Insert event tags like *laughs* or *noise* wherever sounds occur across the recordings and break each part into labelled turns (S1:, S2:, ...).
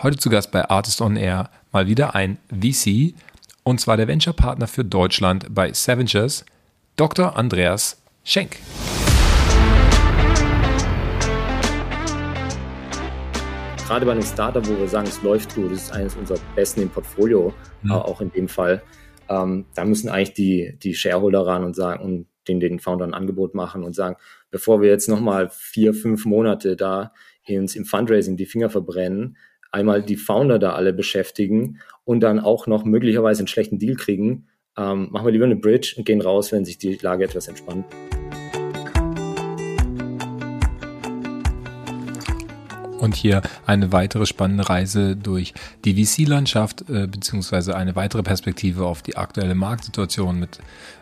S1: Heute zu Gast bei Artist on Air mal wieder ein VC und zwar der Venture Partner für Deutschland bei Savengers, Dr. Andreas Schenk.
S2: Gerade bei einem Startup, wo wir sagen, es läuft gut, das ist eines unserer besten im Portfolio, mhm. auch in dem Fall, ähm, da müssen eigentlich die, die Shareholder ran und sagen und den, den Foundern ein Angebot machen und sagen, bevor wir jetzt nochmal vier, fünf Monate da uns im Fundraising die Finger verbrennen, einmal die Founder da alle beschäftigen und dann auch noch möglicherweise einen schlechten Deal kriegen, ähm, machen wir lieber eine Bridge und gehen raus, wenn sich die Lage etwas entspannt.
S1: Und hier eine weitere spannende Reise durch die VC-Landschaft, äh, beziehungsweise eine weitere Perspektive auf die aktuelle Marktsituation. Mit,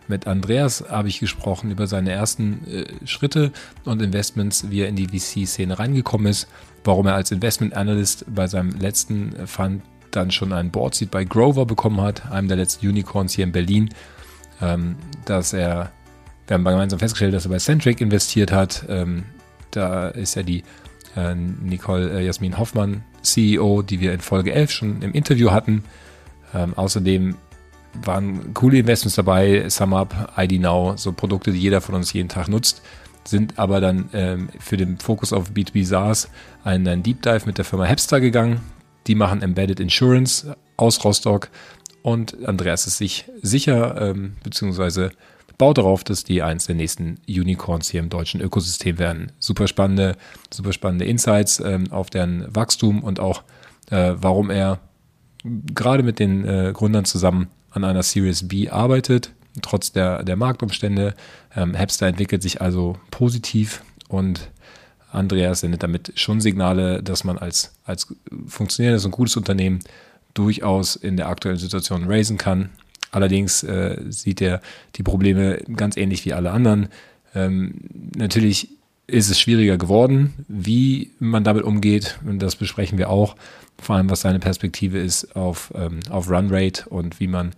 S1: mit Andreas habe ich gesprochen über seine ersten äh, Schritte und Investments, wie er in die VC-Szene reingekommen ist, warum er als Investment Analyst bei seinem letzten Fund dann schon einen Board-Seat bei Grover bekommen hat, einem der letzten Unicorns hier in Berlin, ähm, dass er, wir haben gemeinsam festgestellt, dass er bei Centric investiert hat. Ähm, da ist ja die Nicole äh, Jasmin Hoffmann, CEO, die wir in Folge 11 schon im Interview hatten. Ähm, außerdem waren coole Investments dabei, SumUp, ID Now, so Produkte, die jeder von uns jeden Tag nutzt, sind aber dann ähm, für den Fokus auf B2B SaaS einen, Deep Dive mit der Firma Hepster gegangen. Die machen Embedded Insurance aus Rostock und Andreas ist sich sicher, ähm, beziehungsweise baut darauf, dass die eins der nächsten Unicorns hier im deutschen Ökosystem werden. Super spannende, super spannende Insights ähm, auf deren Wachstum und auch, äh, warum er gerade mit den äh, Gründern zusammen an einer Series B arbeitet, trotz der, der Marktumstände. Ähm, Hepster entwickelt sich also positiv und Andreas sendet damit schon Signale, dass man als, als funktionierendes und gutes Unternehmen durchaus in der aktuellen Situation raisen kann. Allerdings äh, sieht er die Probleme ganz ähnlich wie alle anderen. Ähm, natürlich ist es schwieriger geworden, wie man damit umgeht. Und das besprechen wir auch. Vor allem, was seine Perspektive ist auf, ähm, auf Runrate und wie man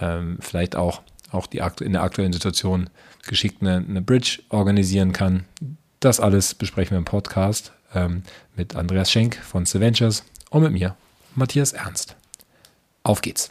S1: ähm, vielleicht auch, auch die, in der aktuellen Situation geschickt eine, eine Bridge organisieren kann. Das alles besprechen wir im Podcast ähm, mit Andreas Schenk von Saventures und mit mir, Matthias Ernst. Auf geht's!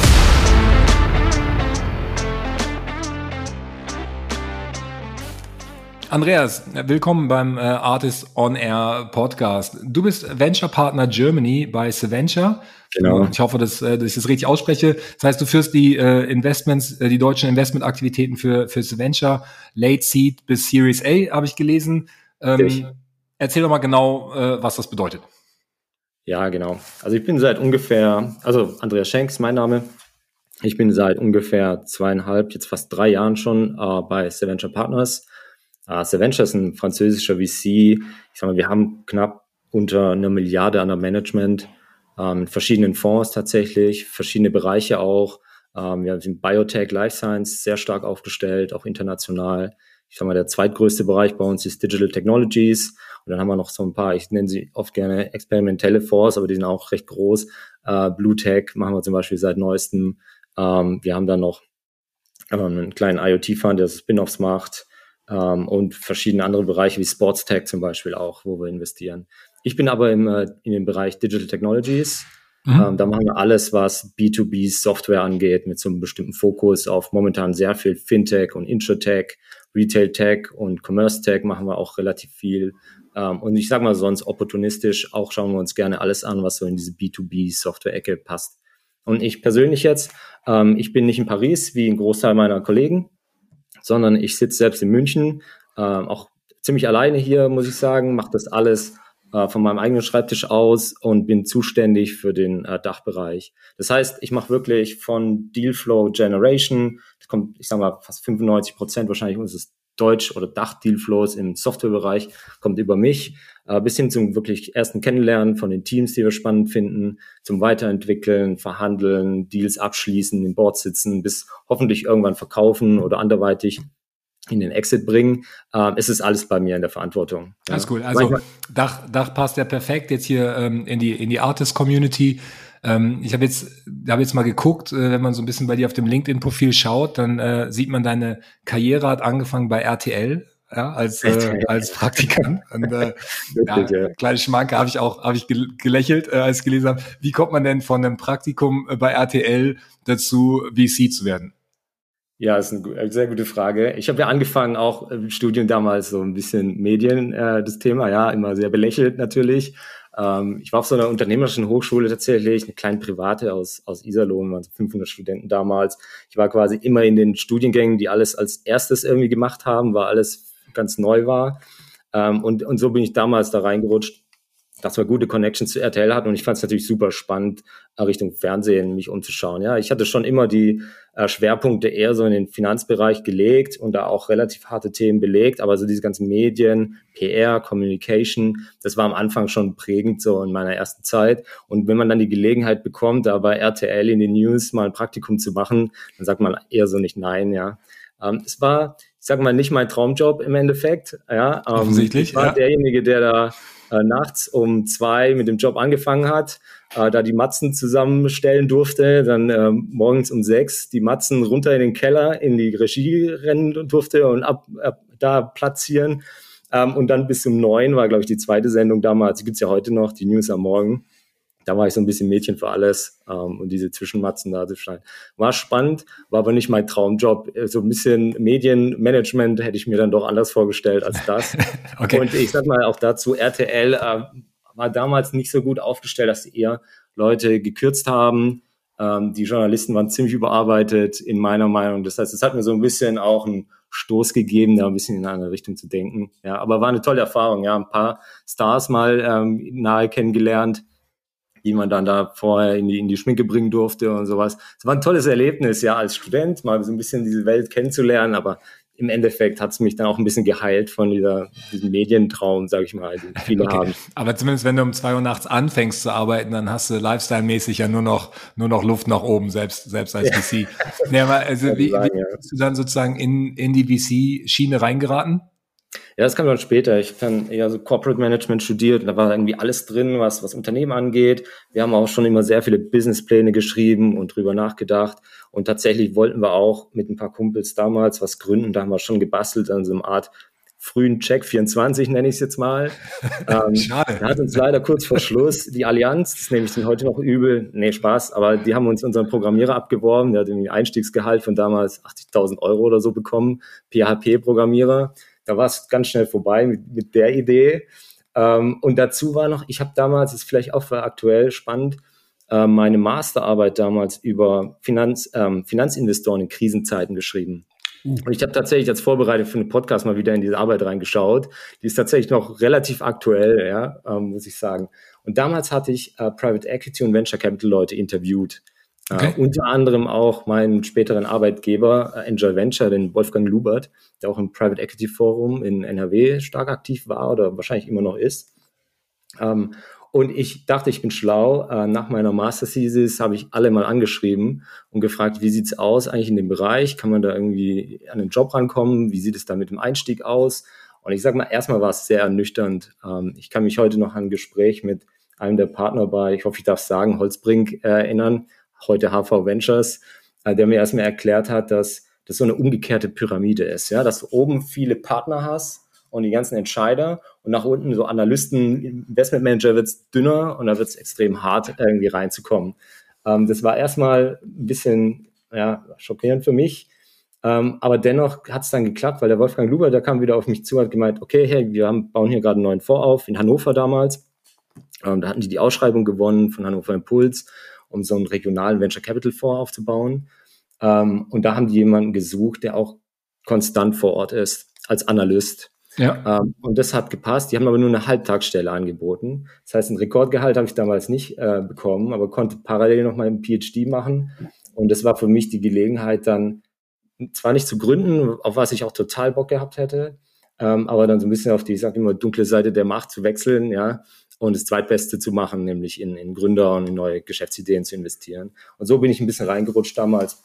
S1: Andreas, willkommen beim äh, Artist on Air Podcast. Du bist Venture Partner Germany bei Saventure. Genau. Ich hoffe, dass, äh, dass ich das richtig ausspreche. Das heißt, du führst die äh, Investments, die deutschen Investmentaktivitäten für, für Saventure, Late Seed bis Series A, habe ich gelesen. Ähm, erzähl doch mal genau, äh, was das bedeutet.
S2: Ja, genau. Also ich bin seit ungefähr, also Andreas Schenk ist mein Name. Ich bin seit ungefähr zweieinhalb, jetzt fast drei Jahren schon äh, bei Saventure Partners Uh, Saventure ist ein französischer VC. Ich sag mal, wir haben knapp unter einer Milliarde an der Management, ähm, verschiedenen Fonds tatsächlich, verschiedene Bereiche auch. Ähm, wir sind Biotech, Life Science sehr stark aufgestellt, auch international. Ich sag mal, der zweitgrößte Bereich bei uns ist Digital Technologies. Und dann haben wir noch so ein paar, ich nenne sie oft gerne experimentelle Fonds, aber die sind auch recht groß. Äh, Blue Tech machen wir zum Beispiel seit neuestem. Ähm, wir haben dann noch ähm, einen kleinen IoT-Fund, der Spin-offs macht ähm, und verschiedene andere Bereiche wie Sports Tech zum Beispiel auch, wo wir investieren. Ich bin aber im, äh, in dem Bereich Digital Technologies. Mhm. Ähm, da machen wir alles, was B2B Software angeht, mit so einem bestimmten Fokus auf momentan sehr viel Fintech und Introtech, Retail Tech und Commerce Tech machen wir auch relativ viel. Ähm, und ich sage mal sonst opportunistisch auch schauen wir uns gerne alles an, was so in diese B2B Software-Ecke passt. Und ich persönlich jetzt, ähm, ich bin nicht in Paris wie ein Großteil meiner Kollegen, sondern ich sitze selbst in München, äh, auch ziemlich alleine hier, muss ich sagen, mache das alles äh, von meinem eigenen Schreibtisch aus und bin zuständig für den äh, Dachbereich. Das heißt, ich mache wirklich von Dealflow Generation, das kommt, ich sage mal, fast 95 Prozent wahrscheinlich unseres Deutsch- oder Dach-Dealflows im Softwarebereich kommt über mich, äh, bis hin zum wirklich ersten Kennenlernen von den Teams, die wir spannend finden, zum Weiterentwickeln, Verhandeln, Deals abschließen, im Board sitzen, bis hoffentlich irgendwann verkaufen oder anderweitig in den Exit bringen. Ähm, es ist alles bei mir in der Verantwortung.
S1: Ja. Alles cool. Also Dach, Dach passt ja perfekt jetzt hier ähm, in die in die Artist Community. Ähm, ich habe jetzt habe jetzt mal geguckt, äh, wenn man so ein bisschen bei dir auf dem LinkedIn Profil schaut, dann äh, sieht man deine Karriere hat angefangen bei RTL. Ja, als äh, als Praktikant und äh, *laughs* ja, kleine Schmanke habe ich auch habe ich gelächelt, äh, als ich gelesen habe. Wie kommt man denn von einem Praktikum äh, bei RTL dazu, VC zu werden?
S2: Ja, ist eine sehr gute Frage. Ich habe ja angefangen, auch im Studium damals so ein bisschen Medien, äh, das Thema, ja, immer sehr belächelt natürlich. Ähm, ich war auf so einer unternehmerischen Hochschule tatsächlich, eine kleine private aus, aus Iserlohn, waren so 500 Studenten damals. Ich war quasi immer in den Studiengängen, die alles als erstes irgendwie gemacht haben, weil alles ganz neu war. Ähm, und, und so bin ich damals da reingerutscht dass wir gute Connections zu RTL hatten und ich fand es natürlich super spannend, äh, Richtung Fernsehen mich umzuschauen. Ja, ich hatte schon immer die äh, Schwerpunkte eher so in den Finanzbereich gelegt und da auch relativ harte Themen belegt, aber so diese ganzen Medien, PR, Communication, das war am Anfang schon prägend so in meiner ersten Zeit. Und wenn man dann die Gelegenheit bekommt, da bei RTL in den News mal ein Praktikum zu machen, dann sagt man eher so nicht nein, ja. Ähm, es war, ich sag mal, nicht mein Traumjob im Endeffekt. Ja,
S1: ähm, Offensichtlich.
S2: Ich war ja. derjenige, der da äh, nachts um zwei mit dem Job angefangen hat, äh, da die Matzen zusammenstellen durfte, dann äh, morgens um sechs die Matzen runter in den Keller in die Regie rennen durfte und ab, ab da platzieren. Ähm, und dann bis um neun war, glaube ich, die zweite Sendung damals, die gibt's ja heute noch, die News am Morgen da war ich so ein bisschen Mädchen für alles ähm, und diese Zwischenmatzen da zu schneiden. War spannend, war aber nicht mein Traumjob. So ein bisschen Medienmanagement hätte ich mir dann doch anders vorgestellt als das. *laughs* okay. Und ich sag mal auch dazu, RTL äh, war damals nicht so gut aufgestellt, dass sie eher Leute gekürzt haben. Ähm, die Journalisten waren ziemlich überarbeitet, in meiner Meinung. Das heißt, es hat mir so ein bisschen auch einen Stoß gegeben, da ein bisschen in eine andere Richtung zu denken. Ja, aber war eine tolle Erfahrung. Ja, ein paar Stars mal ähm, nahe kennengelernt die man dann da vorher in die, in die Schminke bringen durfte und sowas. Es war ein tolles Erlebnis, ja, als Student mal so ein bisschen diese Welt kennenzulernen, aber im Endeffekt hat es mich dann auch ein bisschen geheilt von dieser, diesem Medientraum, sage ich mal, den viele okay. haben.
S1: Aber zumindest wenn du um zwei Uhr nachts anfängst zu arbeiten, dann hast du lifestyle-mäßig ja nur noch, nur noch Luft nach oben, selbst, selbst als ja. VC. Ja, aber also wie, sagen, wie bist du dann sozusagen in, in die VC-Schiene reingeraten?
S2: Ja, das kam dann später. Ich habe dann eher so Corporate Management studiert und da war irgendwie alles drin, was, was Unternehmen angeht. Wir haben auch schon immer sehr viele Businesspläne geschrieben und drüber nachgedacht. Und tatsächlich wollten wir auch mit ein paar Kumpels damals was gründen. Da haben wir schon gebastelt an so einer Art frühen Check 24, nenne ich es jetzt mal. *laughs* ähm, Schade. Da hat uns leider kurz vor Schluss die Allianz, das nehme ich den heute noch übel, nee, Spaß, aber die haben uns unseren Programmierer abgeworben, der hat irgendwie Einstiegsgehalt von damals 80.000 Euro oder so bekommen, PHP-Programmierer da war es ganz schnell vorbei mit, mit der Idee. Ähm, und dazu war noch, ich habe damals, ist vielleicht auch für aktuell spannend, äh, meine Masterarbeit damals über Finanz, ähm, Finanzinvestoren in Krisenzeiten geschrieben. Uh. Und ich habe tatsächlich als Vorbereitung für einen Podcast mal wieder in diese Arbeit reingeschaut. Die ist tatsächlich noch relativ aktuell, ja, ähm, muss ich sagen. Und damals hatte ich äh, Private Equity und Venture Capital Leute interviewt. Okay. Uh, unter anderem auch meinen späteren Arbeitgeber uh, Enjoy Venture, den Wolfgang Lubert, der auch im Private Equity Forum in NRW stark aktiv war oder wahrscheinlich immer noch ist. Um, ähm, und ich dachte, ich bin schlau. Uh, nach meiner Master Thesis habe ich alle mal angeschrieben und gefragt, wie sieht's aus eigentlich in dem Bereich? Kann man da irgendwie an den Job rankommen? Wie sieht es da mit dem Einstieg aus? Und ich sage mal, erstmal war es sehr ernüchternd. Um, ich kann mich heute noch an ein Gespräch mit einem der Partner bei, ich hoffe, ich darf sagen, Holzbrink äh, erinnern heute HV Ventures, äh, der mir erstmal erklärt hat, dass das so eine umgekehrte Pyramide ist, ja, dass du oben viele Partner hast und die ganzen Entscheider und nach unten so Analysten, Investmentmanager wird es dünner und da wird es extrem hart, irgendwie reinzukommen. Ähm, das war erstmal ein bisschen ja, schockierend für mich. Ähm, aber dennoch hat es dann geklappt, weil der Wolfgang Luber, der kam wieder auf mich zu, hat gemeint, okay, hey, wir haben, bauen hier gerade einen neuen Fonds auf, in Hannover damals. Ähm, da hatten die die Ausschreibung gewonnen von Hannover Impuls um so einen regionalen Venture Capital Fonds aufzubauen. Ähm, und da haben die jemanden gesucht, der auch konstant vor Ort ist, als Analyst. Ja. Ähm, und das hat gepasst. Die haben aber nur eine Halbtagsstelle angeboten. Das heißt, ein Rekordgehalt habe ich damals nicht äh, bekommen, aber konnte parallel noch mal ein PhD machen. Und das war für mich die Gelegenheit, dann zwar nicht zu gründen, auf was ich auch total Bock gehabt hätte, ähm, aber dann so ein bisschen auf die, ich sag immer, dunkle Seite der Macht zu wechseln, ja, und das Zweitbeste zu machen, nämlich in, in Gründer und in neue Geschäftsideen zu investieren. Und so bin ich ein bisschen reingerutscht damals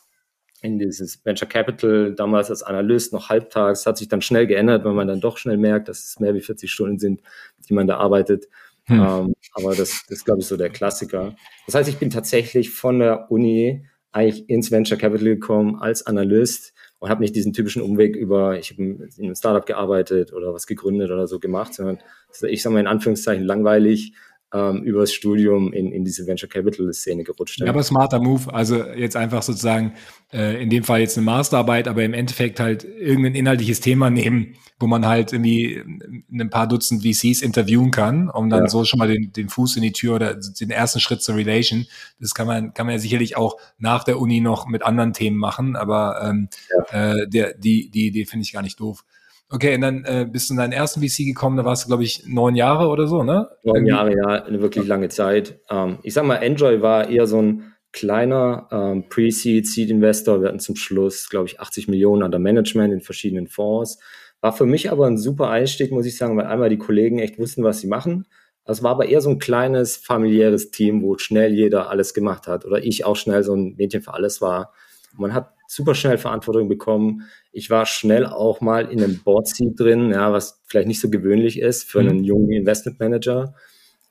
S2: in dieses Venture Capital, damals als Analyst noch halbtags, hat sich dann schnell geändert, weil man dann doch schnell merkt, dass es mehr wie 40 Stunden sind, die man da arbeitet. Hm. Ähm, aber das, das glaube ich so der Klassiker. Das heißt, ich bin tatsächlich von der Uni eigentlich ins Venture Capital gekommen als Analyst und habe nicht diesen typischen Umweg über, ich habe in einem Startup gearbeitet oder was gegründet oder so gemacht, sondern ich sage mal in Anführungszeichen langweilig ähm, übers Studium in, in diese Venture Capital Szene gerutscht.
S1: Ja, aber smarter Move. Also jetzt einfach sozusagen äh, in dem Fall jetzt eine Masterarbeit, aber im Endeffekt halt irgendein inhaltliches Thema nehmen, wo man halt irgendwie ein paar Dutzend VCs interviewen kann, um dann ja. so schon mal den, den Fuß in die Tür oder den ersten Schritt zur Relation. Das kann man, kann man ja sicherlich auch nach der Uni noch mit anderen Themen machen, aber ähm, ja. äh, der, die, die Idee finde ich gar nicht doof. Okay, und dann äh, bist du in deinen ersten VC gekommen, da warst du, glaube ich, neun Jahre oder so, ne?
S2: Neun Jahre, ja, eine wirklich lange Zeit. Ähm, ich sag mal, Enjoy war eher so ein kleiner ähm, Pre-Seed, Seed-Investor. Wir hatten zum Schluss, glaube ich, 80 Millionen an der Management in verschiedenen Fonds. War für mich aber ein super Einstieg, muss ich sagen, weil einmal die Kollegen echt wussten, was sie machen. Das war aber eher so ein kleines familiäres Team, wo schnell jeder alles gemacht hat oder ich auch schnell so ein Mädchen für alles war. Man hat super schnell Verantwortung bekommen. Ich war schnell auch mal in einem Board Seat drin, ja, was vielleicht nicht so gewöhnlich ist für mhm. einen jungen Investment Manager.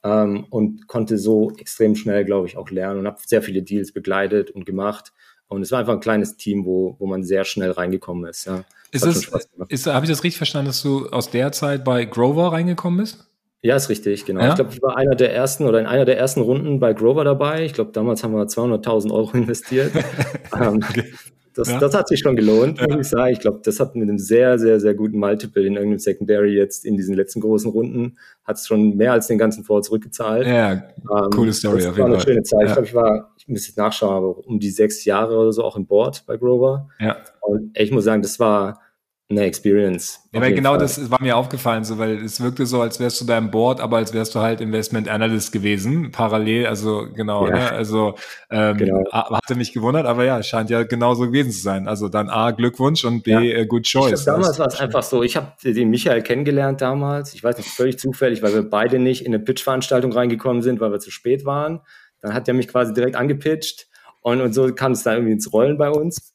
S2: Ähm, und konnte so extrem schnell, glaube ich, auch lernen und habe sehr viele Deals begleitet und gemacht. Und es war einfach ein kleines Team, wo, wo man sehr schnell reingekommen ist. Ja.
S1: Ist es, ist, habe ich das richtig verstanden, dass du aus der Zeit bei Grover reingekommen bist?
S2: Ja, ist richtig, genau. Ja? Ich glaube, ich war einer der ersten oder in einer der ersten Runden bei Grover dabei. Ich glaube, damals haben wir 200.000 Euro *laughs* investiert. *laughs* ähm, okay. Das, ja. das hat sich schon gelohnt, ja. muss ich sagen. Ich glaube, das hat mit einem sehr, sehr, sehr guten Multiple in irgendeinem Secondary jetzt in diesen letzten großen Runden, hat es schon mehr als den ganzen Fonds zurückgezahlt.
S1: Ja, ähm, coole Story.
S2: Das war eine schöne Zeit. Ich glaube, ich war, ich muss jetzt nachschauen, aber um die sechs Jahre oder so auch im Board bei Grover. Ja. Und ich muss sagen, das war eine Experience.
S1: Ja, weil genau Fall. das war mir aufgefallen, so, weil es wirkte so, als wärst du da im Board, aber als wärst du halt Investment Analyst gewesen, parallel, also genau, ja. ne? also ähm, genau. hatte mich gewundert, aber ja, scheint ja genauso gewesen zu sein. Also dann A, Glückwunsch und B, ja. äh, good choice.
S2: Glaub, damals war es einfach so, ich habe den Michael kennengelernt damals, ich weiß nicht, völlig zufällig, weil wir beide nicht in eine Pitch-Veranstaltung reingekommen sind, weil wir zu spät waren. Dann hat er mich quasi direkt angepitcht und, und so kam es da irgendwie ins Rollen bei uns.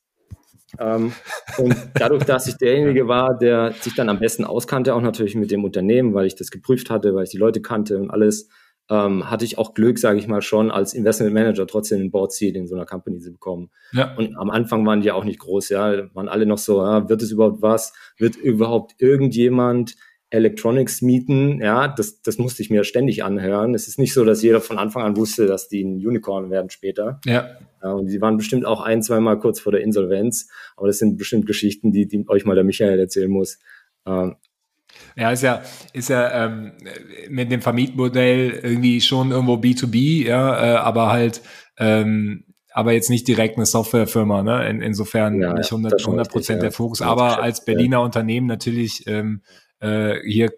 S2: Ähm, und dadurch, dass ich derjenige war, der sich dann am besten auskannte, auch natürlich mit dem Unternehmen, weil ich das geprüft hatte, weil ich die Leute kannte und alles, ähm, hatte ich auch Glück, sage ich mal schon, als Investment Manager trotzdem einen Board Seat in so einer Company zu bekommen. Ja. Und am Anfang waren die auch nicht groß, ja, waren alle noch so, ja, wird es überhaupt was? Wird überhaupt irgendjemand Electronics mieten, ja, das, das musste ich mir ständig anhören. Es ist nicht so, dass jeder von Anfang an wusste, dass die ein Unicorn werden später. Ja. ja und sie waren bestimmt auch ein, zwei Mal kurz vor der Insolvenz. Aber das sind bestimmt Geschichten, die, die euch mal der Michael erzählen muss. Ähm,
S1: ja, ist ja, ist ja ähm, mit dem Vermietmodell irgendwie schon irgendwo B2B, ja, äh, aber halt, ähm, aber jetzt nicht direkt eine Softwarefirma, ne? In, insofern ja, nicht 100 Prozent richtig, der Fokus. Aber als Berliner ja. Unternehmen natürlich ähm, äh, hier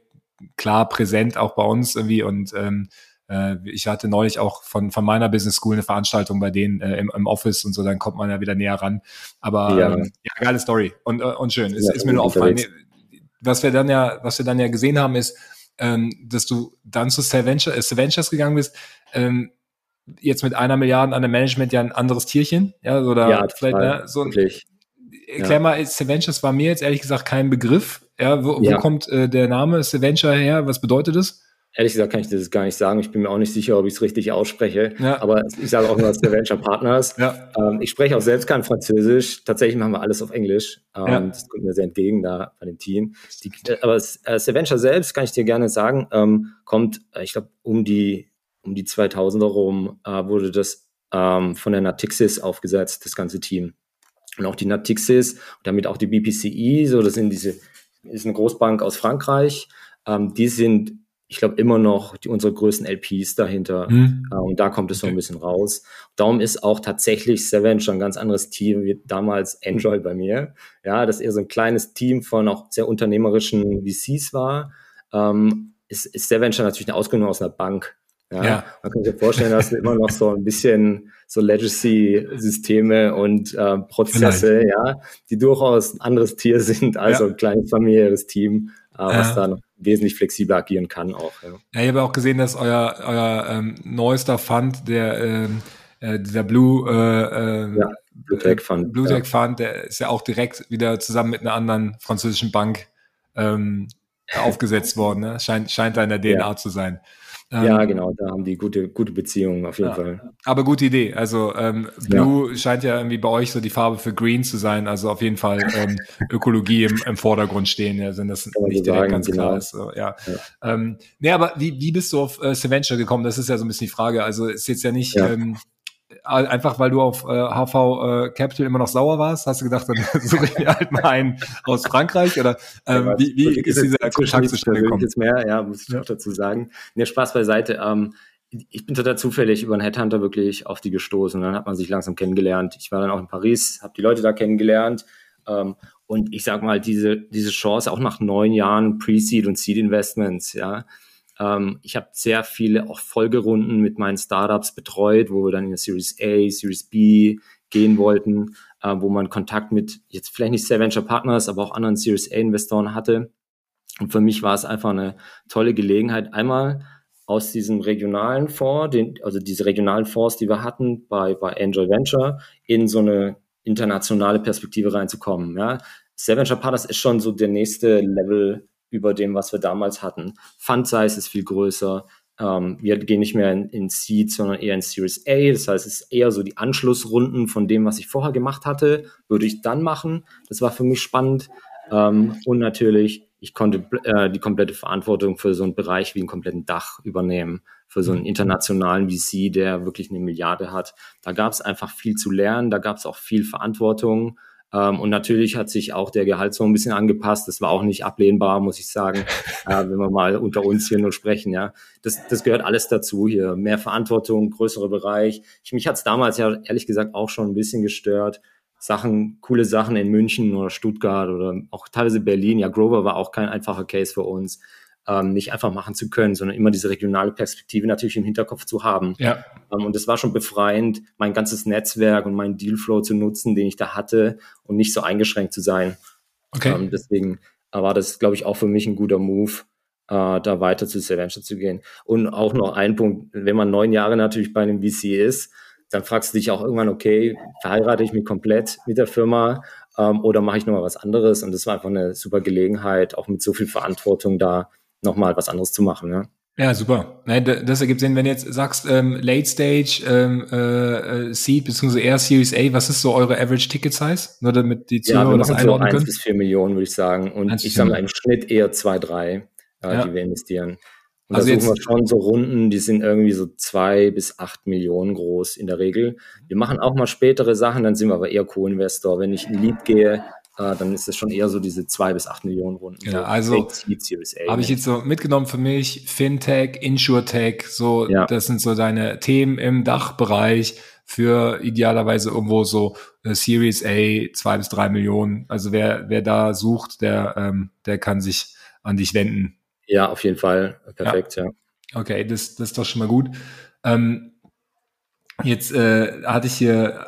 S1: klar präsent auch bei uns irgendwie und ähm, äh, ich hatte neulich auch von, von meiner Business School eine Veranstaltung bei denen äh, im, im Office und so, dann kommt man ja wieder näher ran. Aber ja, ähm, ja geile Story und, äh, und schön. Ist, ja, ist mir nur aufgefallen. Was wir dann ja, was wir dann ja gesehen haben, ist, ähm, dass du dann zu Saventures, äh, Saventures gegangen bist. Ähm, jetzt mit einer Milliarde an der Management ja ein anderes Tierchen, ja, oder ja, vielleicht ne, so ein. Erklär ja. mal, Saventures war mir jetzt ehrlich gesagt kein Begriff. Ja, wo, ja. wo kommt äh, der Name Saventure her? Was bedeutet das?
S2: Ehrlich gesagt kann ich das gar nicht sagen. Ich bin mir auch nicht sicher, ob ich es richtig ausspreche. Ja. Aber ich sage auch nur Saventure Partners. Ja. Ähm, ich spreche auch selbst kein Französisch. Tatsächlich machen wir alles auf Englisch. Ähm, ja. Das kommt mir sehr entgegen da bei dem Team. Die, äh, aber äh, Saventure selbst, kann ich dir gerne sagen, ähm, kommt, äh, ich glaube, um die, um die 2000er rum äh, wurde das ähm, von der Natixis aufgesetzt, das ganze Team. Und auch die Natixis, damit auch die BPCE, so das sind diese ist eine Großbank aus Frankreich. Ähm, die sind, ich glaube, immer noch die, unsere größten LPs dahinter. Mhm. Äh, und da kommt es okay. so ein bisschen raus. Darum ist auch tatsächlich Seven schon ein ganz anderes Team wie damals Enjoy bei mir. Ja, dass eher so ein kleines Team von auch sehr unternehmerischen VCs war. Ähm, ist, ist Seven schon natürlich eine Ausgründung aus einer Bank. Ja, ja. Man kann sich vorstellen, dass wir immer noch so ein bisschen so Legacy-Systeme und äh, Prozesse, Vielleicht. ja, die durchaus ein anderes Tier sind als ja. ein kleines familiäres Team, äh, was ja. dann wesentlich flexibler agieren kann auch.
S1: Ja, ja ich habe auch gesehen, dass euer, euer ähm, neuester Fund, der ähm, äh, dieser Blue, äh, äh, ja, Blue Tech Fund, Blue Tech Fund, der ist ja auch direkt wieder zusammen mit einer anderen französischen Bank ähm, aufgesetzt worden. Ne? Scheint, scheint da in der DNA zu sein.
S2: Ähm, ja, genau, da haben die gute, gute Beziehungen auf jeden ja. Fall.
S1: Aber gute Idee. Also ähm, Blue ja. scheint ja irgendwie bei euch so die Farbe für Green zu sein. Also auf jeden Fall ähm, Ökologie im, im Vordergrund stehen, ja, wenn das nicht direkt sagen, ganz genau. klar ist. So, ja. ja. Ähm, nee, aber wie, wie bist du auf äh, Seventure gekommen? Das ist ja so ein bisschen die Frage. Also ist jetzt ja nicht ähm, einfach weil du auf äh, HV äh, Capital immer noch sauer warst, hast du gedacht, dann *laughs* suche ich mir halt mal einen aus Frankreich oder ähm, ja, wie, wie ist dieser Kontakt zustande gekommen?
S2: Jetzt mehr, ja, muss ich ja. auch dazu sagen. Nee, Spaß beiseite. Ähm, ich bin total zufällig über einen Headhunter wirklich auf die gestoßen und dann hat man sich langsam kennengelernt. Ich war dann auch in Paris, habe die Leute da kennengelernt ähm, und ich sag mal, diese, diese Chance auch nach neun Jahren Pre-Seed und Seed Investments, ja, ähm, ich habe sehr viele auch Folgerunden mit meinen Startups betreut, wo wir dann in der Series A, Series B gehen wollten, äh, wo man Kontakt mit jetzt vielleicht nicht sehr Venture Partners, aber auch anderen Series A Investoren hatte. Und für mich war es einfach eine tolle Gelegenheit, einmal aus diesem regionalen Fonds, den, also diese regionalen Fonds, die wir hatten bei, bei Angel Venture, in so eine internationale Perspektive reinzukommen. Ja. Venture Partners ist schon so der nächste Level über dem, was wir damals hatten. Fund Size ist viel größer. Ähm, wir gehen nicht mehr in, in Seed, sondern eher in Series A. Das heißt, es ist eher so die Anschlussrunden von dem, was ich vorher gemacht hatte, würde ich dann machen. Das war für mich spannend. Ähm, und natürlich, ich konnte äh, die komplette Verantwortung für so einen Bereich wie einen kompletten Dach übernehmen, für so einen internationalen VC, der wirklich eine Milliarde hat. Da gab es einfach viel zu lernen, da gab es auch viel Verantwortung. Ähm, und natürlich hat sich auch der Gehalt so ein bisschen angepasst. Das war auch nicht ablehnbar, muss ich sagen, *laughs* äh, wenn wir mal unter uns hier nur sprechen. Ja, das, das gehört alles dazu hier. Mehr Verantwortung, größerer Bereich. Ich, mich hat es damals ja ehrlich gesagt auch schon ein bisschen gestört. Sachen, coole Sachen in München oder Stuttgart oder auch teilweise Berlin. Ja, Grover war auch kein einfacher Case für uns ähm, nicht einfach machen zu können, sondern immer diese regionale Perspektive natürlich im Hinterkopf zu haben. Ja. Ähm, und es war schon befreiend, mein ganzes Netzwerk und meinen Dealflow zu nutzen, den ich da hatte und nicht so eingeschränkt zu sein. Okay. Ähm, deswegen war das, glaube ich, auch für mich ein guter Move, äh, da weiter zu Saventure zu gehen. Und auch noch ein Punkt, wenn man neun Jahre natürlich bei einem VC ist, dann fragst du dich auch irgendwann, okay, verheirate ich mich komplett mit der Firma ähm, oder mache ich nochmal was anderes? Und das war einfach eine super Gelegenheit, auch mit so viel Verantwortung da nochmal was anderes zu machen. Ja.
S1: Ja, super. Das ergibt Sinn, wenn du jetzt sagst, ähm, Late Stage, ähm, äh, äh Seed bzw. eher Series A, was ist so eure Average Ticket Size? Nur damit die
S2: Zuhörer ja, das einordnen so können. bis vier Millionen, würde ich sagen. Und ich sammle im Schnitt eher zwei, drei, äh, ja. die wir investieren. Und also da suchen wir schon so Runden, die sind irgendwie so zwei bis acht Millionen groß in der Regel. Wir machen auch mal spätere Sachen, dann sind wir aber eher Co-Investor. Wenn ich in Lead gehe, äh, dann ist es schon eher so diese zwei bis acht Millionen Runden.
S1: Ja, so also habe ich jetzt so mitgenommen für mich, Fintech, Insurtech, so, ja. das sind so deine Themen im Dachbereich für idealerweise irgendwo so äh, Series A, zwei bis drei Millionen. Also wer, wer da sucht, der, ähm, der kann sich an dich wenden.
S2: Ja, auf jeden Fall. Perfekt, ja. ja.
S1: Okay, das, das ist doch schon mal gut. Ähm, jetzt äh, hatte ich hier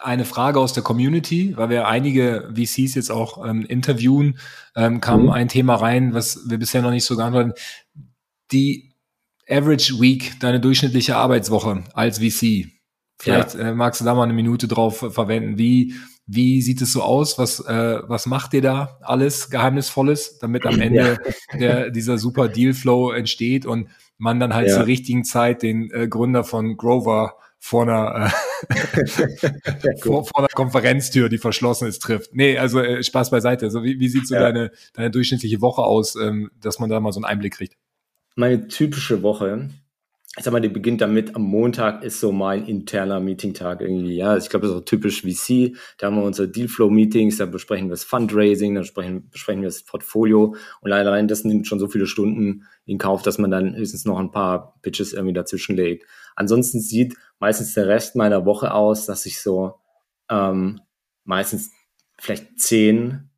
S1: eine Frage aus der Community, weil wir einige VCs jetzt auch ähm, interviewen, ähm, kam mhm. ein Thema rein, was wir bisher noch nicht so geantwortet haben. Die Average Week, deine durchschnittliche Arbeitswoche als VC. Vielleicht ja. äh, magst du da mal eine Minute drauf verwenden. Wie, wie sieht es so aus? Was, äh, was macht ihr da alles Geheimnisvolles, damit am Ende ja. der, *laughs* dieser super Dealflow entsteht und man dann halt ja. zur richtigen Zeit den äh, Gründer von Grover vor einer, äh, *laughs* vor, vor einer Konferenztür, die verschlossen ist, trifft. Nee, also äh, Spaß beiseite. Also wie, wie sieht so ja. deine, deine durchschnittliche Woche aus, ähm, dass man da mal so einen Einblick kriegt?
S2: Meine typische Woche, ich sag mal, die beginnt damit, am Montag ist so mein interner Meeting-Tag irgendwie, ja. Ich glaube, das ist auch typisch VC. Da haben wir unsere Dealflow-Meetings, da besprechen wir das Fundraising, dann besprechen, besprechen wir das Portfolio und leider allein das nimmt schon so viele Stunden in Kauf, dass man dann höchstens noch ein paar Pitches irgendwie dazwischen legt. Ansonsten sieht meistens der Rest meiner Woche aus, dass ich so ähm, meistens vielleicht zehn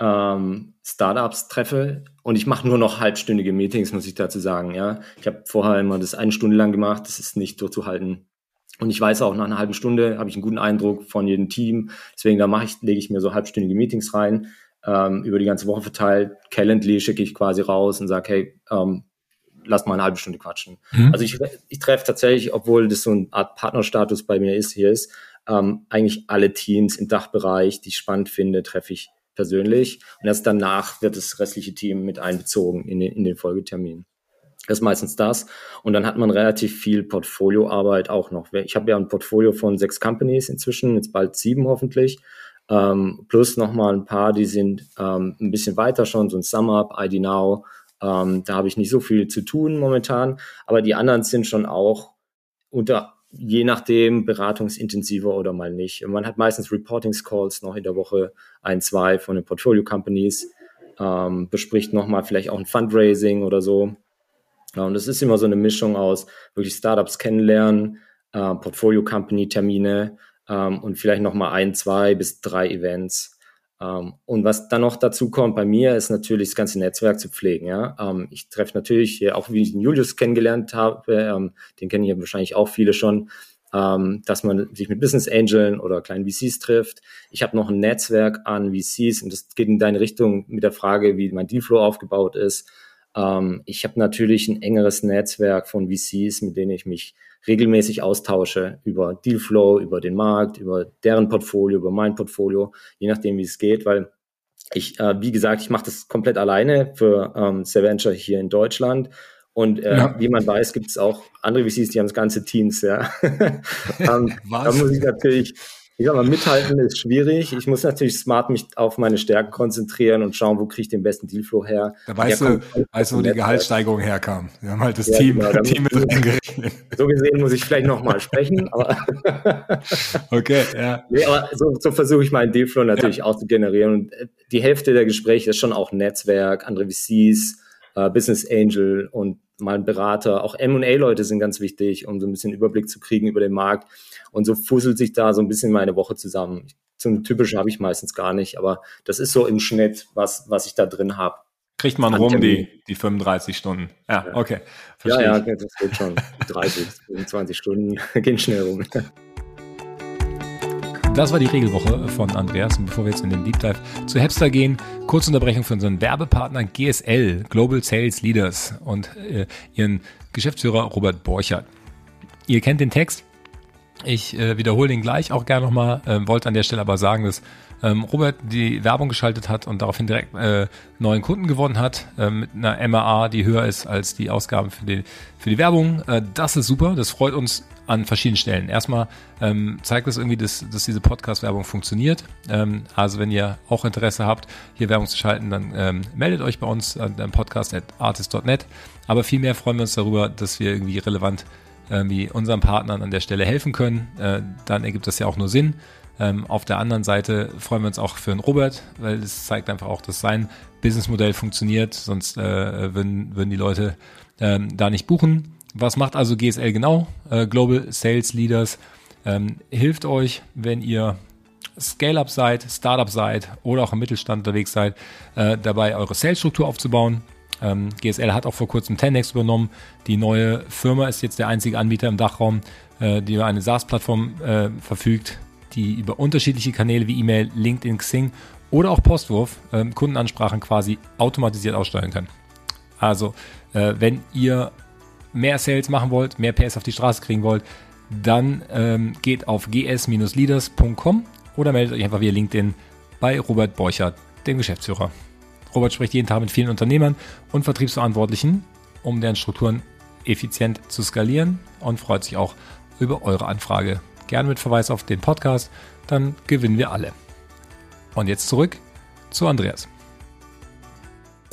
S2: ähm, Startups treffe und ich mache nur noch halbstündige Meetings, muss ich dazu sagen. Ja, ich habe vorher immer das eine Stunde lang gemacht, das ist nicht durchzuhalten. Und ich weiß auch, nach einer halben Stunde habe ich einen guten Eindruck von jedem Team. Deswegen da mache ich, lege ich mir so halbstündige Meetings rein, ähm, über die ganze Woche verteilt. Calendly schicke ich quasi raus und sage, hey, ähm, lass mal eine halbe Stunde quatschen. Mhm. Also ich, ich treffe tatsächlich, obwohl das so eine Art Partnerstatus bei mir ist, hier ist, ähm, eigentlich alle Teams im Dachbereich, die ich spannend finde, treffe ich persönlich. Und erst danach wird das restliche Team mit einbezogen in den, in den Folgetermin. Das ist meistens das. Und dann hat man relativ viel Portfolioarbeit auch noch. Ich habe ja ein Portfolio von sechs Companies inzwischen, jetzt bald sieben hoffentlich. Ähm, plus nochmal ein paar, die sind ähm, ein bisschen weiter schon, so ein SumUp, ID Now. Ähm, da habe ich nicht so viel zu tun momentan. Aber die anderen sind schon auch unter je nachdem beratungsintensiver oder mal nicht. Man hat meistens Reportings-Calls noch in der Woche, ein, zwei von den Portfolio-Companies, ähm, bespricht nochmal vielleicht auch ein Fundraising oder so. Ja, und das ist immer so eine Mischung aus wirklich Startups kennenlernen, äh, Portfolio-Company-Termine ähm, und vielleicht nochmal ein, zwei bis drei Events. Ähm, und was dann noch dazu kommt bei mir, ist natürlich das ganze Netzwerk zu pflegen. Ja? Ähm, ich treffe natürlich auch wie ich den Julius kennengelernt habe, ähm, den kennen hier wahrscheinlich auch viele schon, dass man sich mit Business Angeln oder kleinen VCs trifft. Ich habe noch ein Netzwerk an VCs und das geht in deine Richtung mit der Frage, wie mein Dealflow aufgebaut ist. ich habe natürlich ein engeres Netzwerk von VCs, mit denen ich mich regelmäßig austausche über Dealflow, über den Markt, über deren Portfolio, über mein Portfolio, je nachdem, wie es geht, weil ich, äh, wie gesagt, ich mache das komplett alleine für ähm, Venture hier in Deutschland. Und äh, ja. wie man weiß, gibt es auch andere VCs, die haben das ganze Teams, ja. *laughs* ähm, da muss ich natürlich ich sag mal, mithalten ist schwierig. Ich muss natürlich smart mich auf meine Stärken konzentrieren und schauen, wo kriege ich den besten Dealflow her.
S1: Da weißt du, weißt du, wo die Gehaltssteigerung herkam. Wir haben halt das ja, Team, genau, *laughs* Team mit
S2: reingerechnet. So gesehen muss ich vielleicht nochmal sprechen, aber. *laughs*
S1: okay, ja.
S2: Nee, aber so, so versuche ich meinen Dealflow natürlich ja. auch zu generieren. Und äh, die Hälfte der Gespräche ist schon auch Netzwerk, andere VCs, äh, Business Angel und mal ein Berater. Auch M&A-Leute sind ganz wichtig, um so ein bisschen Überblick zu kriegen über den Markt. Und so fusselt sich da so ein bisschen meine Woche zusammen. Zum typischen habe ich meistens gar nicht, aber das ist so im Schnitt, was, was ich da drin habe.
S1: Kriegt man rum die, die 35 Stunden. Ja, ja. okay.
S2: Verstehe ja, ja, das geht schon. 30, 25 Stunden *laughs* gehen schnell rum.
S1: Das war die Regelwoche von Andreas. Und bevor wir jetzt in den Deep Dive zu Hepster gehen, kurze Unterbrechung für unseren Werbepartner GSL, Global Sales Leaders und äh, ihren Geschäftsführer Robert Borchert. Ihr kennt den Text. Ich äh, wiederhole den gleich auch gerne nochmal, äh, wollte an der Stelle aber sagen, dass ähm, Robert die Werbung geschaltet hat und daraufhin direkt äh, neuen Kunden gewonnen hat, äh, mit einer MAA, die höher ist als die Ausgaben für die, für die Werbung. Äh, das ist super, das freut uns an verschiedenen Stellen. Erstmal ähm, zeigt das irgendwie, dass, dass diese Podcast-Werbung funktioniert. Ähm, also wenn ihr auch Interesse habt, hier Werbung zu schalten, dann ähm, meldet euch bei uns an dem Podcast at artist.net. Aber vielmehr freuen wir uns darüber, dass wir irgendwie relevant wie unseren Partnern an der Stelle helfen können, äh, dann ergibt das ja auch nur Sinn. Ähm, auf der anderen Seite freuen wir uns auch für den Robert, weil es zeigt einfach auch, dass sein Businessmodell funktioniert, sonst äh, würden, würden die Leute ähm, da nicht buchen. Was macht also GSL genau? Äh, Global Sales Leaders ähm, hilft euch, wenn ihr Scale-up seid, Startup seid oder auch im Mittelstand unterwegs seid, dabei eure Sales-Struktur aufzubauen, ähm, GSL hat auch vor kurzem Tenex übernommen. Die neue Firma ist jetzt der einzige Anbieter im Dachraum, äh, die über eine SaaS-Plattform äh, verfügt, die über unterschiedliche Kanäle wie E-Mail, LinkedIn, Xing oder auch Postwurf äh, Kundenansprachen quasi automatisiert aussteuern kann. Also, äh, wenn ihr mehr Sales machen wollt, mehr PS auf die Straße kriegen wollt, dann ähm, geht auf gs-leaders.com oder meldet euch einfach via LinkedIn bei Robert Borchert, dem Geschäftsführer. Robert spricht jeden Tag mit vielen Unternehmern und Vertriebsverantwortlichen, um deren Strukturen effizient zu skalieren und freut sich auch über eure Anfrage. Gerne mit Verweis auf den Podcast, dann gewinnen wir alle. Und jetzt zurück zu Andreas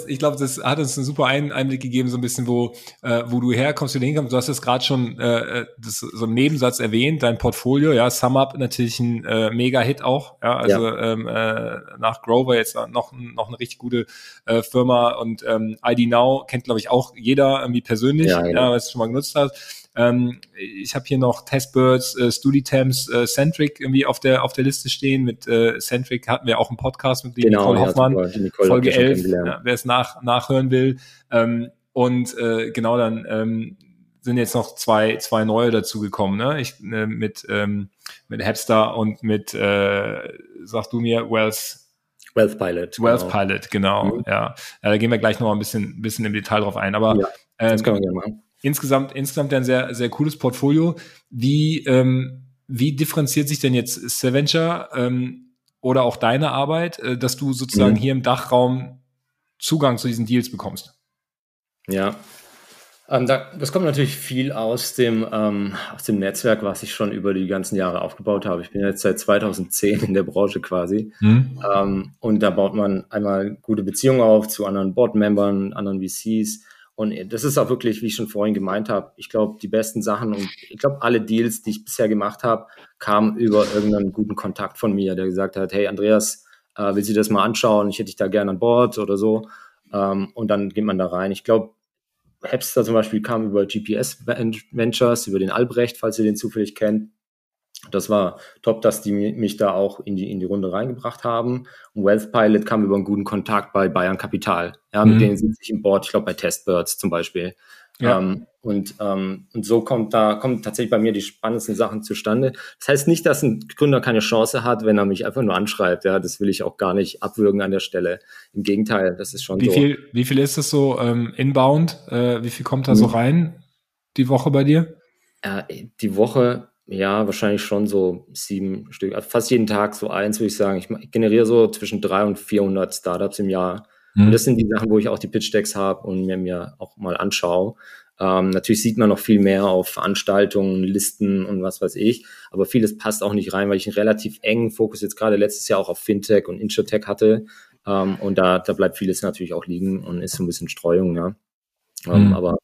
S1: ich glaube, das hat uns einen super Einblick gegeben, so ein bisschen, wo, äh, wo du herkommst, wie du hinkommst. Du hast es gerade schon äh, das, so im Nebensatz erwähnt, dein Portfolio, ja, SumUp natürlich ein äh, Mega-Hit auch, ja, also ja. Ähm, äh, nach Grover jetzt noch, noch eine richtig gute äh, Firma und ähm, ID Now kennt, glaube ich, auch jeder irgendwie persönlich, ja, genau. ja, was du schon mal genutzt hast. Ähm, ich habe hier noch Testbirds, äh, StudiTemps, äh, Centric irgendwie auf der auf der Liste stehen. Mit äh, Centric hatten wir auch einen Podcast mit genau, Nicole Hoffmann, ja, Nicole Folge 11, ja, wer es nach, nachhören will. Ähm, und äh, genau dann ähm, sind jetzt noch zwei, zwei neue dazugekommen, ne? Ich, äh, mit, ähm, mit Hapstar und mit, äh, sag du mir, Wells.
S2: Wealth Pilot.
S1: Wealth genau. Pilot, genau, mhm. ja. ja. Da gehen wir gleich noch ein bisschen, bisschen im Detail drauf ein, aber ja, das ähm, können wir gerne machen. Insgesamt, insgesamt ein sehr, sehr cooles Portfolio. Wie, ähm, wie differenziert sich denn jetzt Saventure ähm, oder auch deine Arbeit, äh, dass du sozusagen mhm. hier im Dachraum Zugang zu diesen Deals bekommst?
S2: Ja, ähm, da, das kommt natürlich viel aus dem, ähm, aus dem Netzwerk, was ich schon über die ganzen Jahre aufgebaut habe. Ich bin jetzt seit 2010 in der Branche quasi. Mhm. Ähm, und da baut man einmal gute Beziehungen auf zu anderen Board-Membern, anderen VCs. Und das ist auch wirklich, wie ich schon vorhin gemeint habe, ich glaube, die besten Sachen und ich glaube, alle Deals, die ich bisher gemacht habe, kamen über irgendeinen guten Kontakt von mir, der gesagt hat, hey Andreas, äh, willst du das mal anschauen? Ich hätte dich da gerne an Bord oder so. Ähm, und dann geht man da rein. Ich glaube, Hepster zum Beispiel kam über GPS Ventures, über den Albrecht, falls ihr den zufällig kennt. Das war top, dass die mich da auch in die, in die Runde reingebracht haben. Und Wealth Pilot kam über einen guten Kontakt bei Bayern Capital. Ja, mit mhm. denen sitze ich im Board, ich glaube bei Testbirds zum Beispiel. Ja. Ähm, und, ähm, und so kommt da, kommen tatsächlich bei mir die spannendsten Sachen zustande. Das heißt nicht, dass ein Gründer keine Chance hat, wenn er mich einfach nur anschreibt. Ja, das will ich auch gar nicht abwürgen an der Stelle. Im Gegenteil, das ist schon
S1: wie
S2: so.
S1: Viel, wie viel ist das so ähm, inbound? Äh, wie viel kommt da mhm. so rein die Woche bei dir?
S2: Äh, die Woche, ja, wahrscheinlich schon so sieben Stück. Also fast jeden Tag so eins, würde ich sagen. Ich generiere so zwischen drei und 400 Startups im Jahr. Mhm. Und das sind die Sachen, wo ich auch die Pitch Decks habe und mir, mir auch mal anschaue. Ähm, natürlich sieht man noch viel mehr auf Veranstaltungen, Listen und was weiß ich, aber vieles passt auch nicht rein, weil ich einen relativ engen Fokus jetzt gerade letztes Jahr auch auf Fintech und Insurtech hatte. Ähm, und da, da bleibt vieles natürlich auch liegen und ist so ein bisschen Streuung, ja. Ähm, mhm. Aber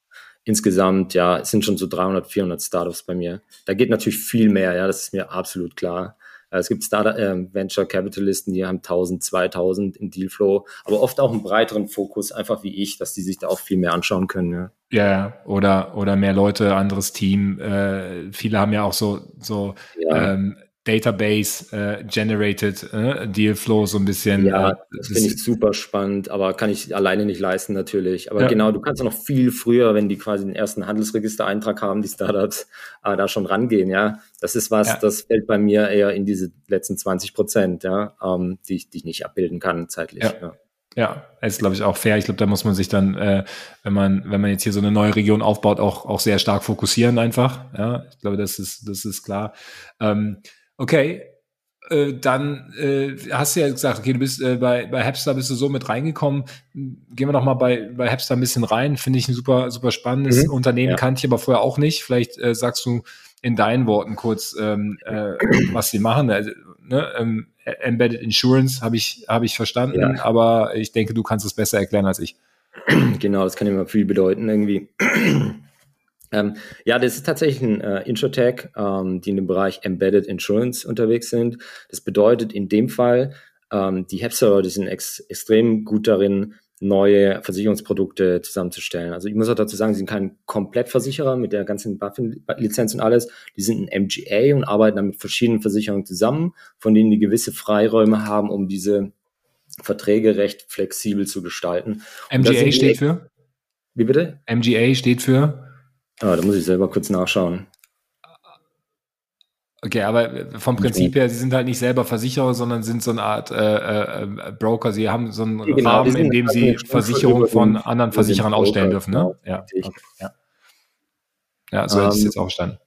S2: insgesamt, ja, es sind schon so 300, 400 Startups bei mir. Da geht natürlich viel mehr, ja, das ist mir absolut klar. Äh, es gibt Startup, äh, Venture Capitalisten, die haben 1000, 2000 im Dealflow, aber oft auch einen breiteren Fokus, einfach wie ich, dass die sich da auch viel mehr anschauen können. Ja,
S1: ja oder, oder mehr Leute, anderes Team. Äh, viele haben ja auch so, so ja. ähm, Database äh, generated äh, Dealflow so ein bisschen.
S2: Ja, äh, das finde ich super spannend, aber kann ich alleine nicht leisten natürlich. Aber ja. genau, du kannst noch viel früher, wenn die quasi den ersten Handelsregistereintrag haben, die Startups, äh, da schon rangehen. Ja, das ist was, ja. das fällt bei mir eher in diese letzten 20 Prozent, ja, ähm, die, ich, die ich nicht abbilden kann zeitlich.
S1: Ja. ja. Ja, ist glaube ich auch fair. Ich glaube, da muss man sich dann, äh, wenn man wenn man jetzt hier so eine neue Region aufbaut, auch auch sehr stark fokussieren einfach. Ja, ich glaube, das ist das ist klar. Ähm, Okay, äh, dann äh, hast du ja gesagt, okay, du bist äh, bei, bei Hapster bist du so mit reingekommen. Gehen wir noch mal bei, bei Hapster ein bisschen rein. Finde ich ein super, super spannendes mhm. Unternehmen, ja. kannte ich aber vorher auch nicht. Vielleicht äh, sagst du in deinen Worten kurz, ähm, äh, was sie machen. Also, ne, ähm, Embedded Insurance habe ich, hab ich verstanden, ja. aber ich denke, du kannst es besser erklären als ich.
S2: Genau, das kann immer viel bedeuten irgendwie. Ähm, ja, das ist tatsächlich ein äh, Insurtech, ähm, die in dem Bereich Embedded Insurance unterwegs sind. Das bedeutet in dem Fall, ähm, die Hepster, die sind ex extrem gut darin, neue Versicherungsprodukte zusammenzustellen. Also ich muss auch dazu sagen, sie sind kein Komplettversicherer mit der ganzen BaFin-Lizenz und alles. Die sind ein MGA und arbeiten dann mit verschiedenen Versicherungen zusammen, von denen die gewisse Freiräume haben, um diese Verträge recht flexibel zu gestalten.
S1: MGA steht für?
S2: Wie bitte?
S1: MGA steht für?
S2: Ah, da muss ich selber kurz nachschauen.
S1: Okay, aber vom Prinzip her, Sie sind halt nicht selber Versicherer, sondern sind so eine Art äh, äh, Broker. Sie haben so einen genau, Rahmen, in dem Sie Versicherungen von anderen Versicherern ausstellen dürfen, ne? Genau, ja. Okay, ja. Ja, so um, hätte ich es jetzt auch verstanden.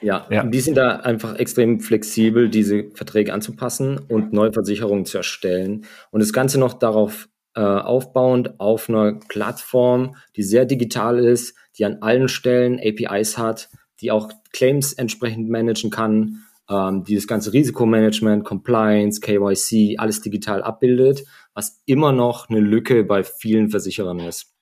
S2: Ja, ja, die sind da einfach extrem flexibel, diese Verträge anzupassen und neue Versicherungen zu erstellen. Und das Ganze noch darauf äh, aufbauend auf einer Plattform, die sehr digital ist, die an allen Stellen APIs hat, die auch Claims entsprechend managen kann, ähm, die das ganze Risikomanagement, Compliance, KYC, alles digital abbildet, was immer noch eine Lücke bei vielen Versicherern ist.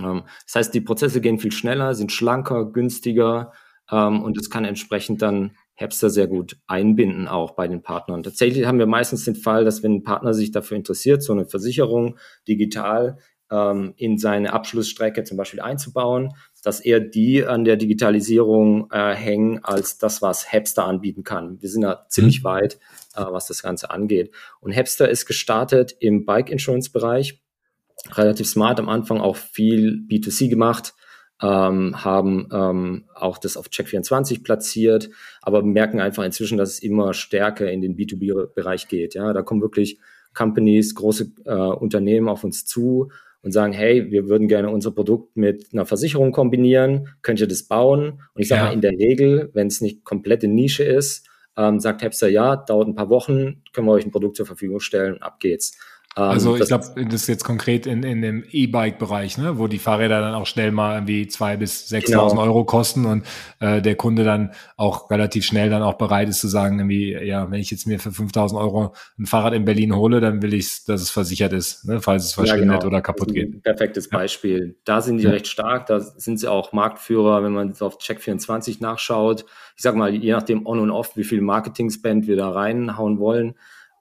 S2: Ähm, das heißt, die Prozesse gehen viel schneller, sind schlanker, günstiger ähm, und es kann entsprechend dann Hapster sehr gut einbinden, auch bei den Partnern. Tatsächlich haben wir meistens den Fall, dass wenn ein Partner sich dafür interessiert, so eine Versicherung digital ähm, in seine Abschlussstrecke zum Beispiel einzubauen, dass eher die an der Digitalisierung äh, hängen, als das, was Hapster anbieten kann. Wir sind ja ziemlich mhm. weit, äh, was das Ganze angeht. Und Hapster ist gestartet im Bike Insurance Bereich, relativ smart am Anfang auch viel B2C gemacht, ähm, haben ähm, auch das auf Check24 platziert, aber merken einfach inzwischen, dass es immer stärker in den B2B-Bereich geht. Ja, da kommen wirklich Companies, große äh, Unternehmen auf uns zu und sagen, hey, wir würden gerne unser Produkt mit einer Versicherung kombinieren, könnt ihr das bauen? Und ich sage ja. mal, in der Regel, wenn es nicht komplette Nische ist, ähm, sagt Hepster, ja, dauert ein paar Wochen, können wir euch ein Produkt zur Verfügung stellen, ab geht's.
S1: Ähm, also ich glaube, das ist jetzt konkret in, in dem E-Bike-Bereich, ne, wo die Fahrräder dann auch schnell mal irgendwie zwei bis 6.000 genau. Euro kosten und äh, der Kunde dann auch relativ schnell dann auch bereit ist zu sagen, irgendwie, ja, wenn ich jetzt mir für 5.000 Euro ein Fahrrad in Berlin hole, dann will ich, dass es versichert ist, ne, falls es verschwindet ja, genau. oder kaputt geht.
S2: perfektes Beispiel. Da sind die ja. recht stark, da sind sie auch Marktführer, wenn man auf Check24 nachschaut. Ich sag mal, je nachdem on und off, wie viel Marketing-Spend wir da reinhauen wollen.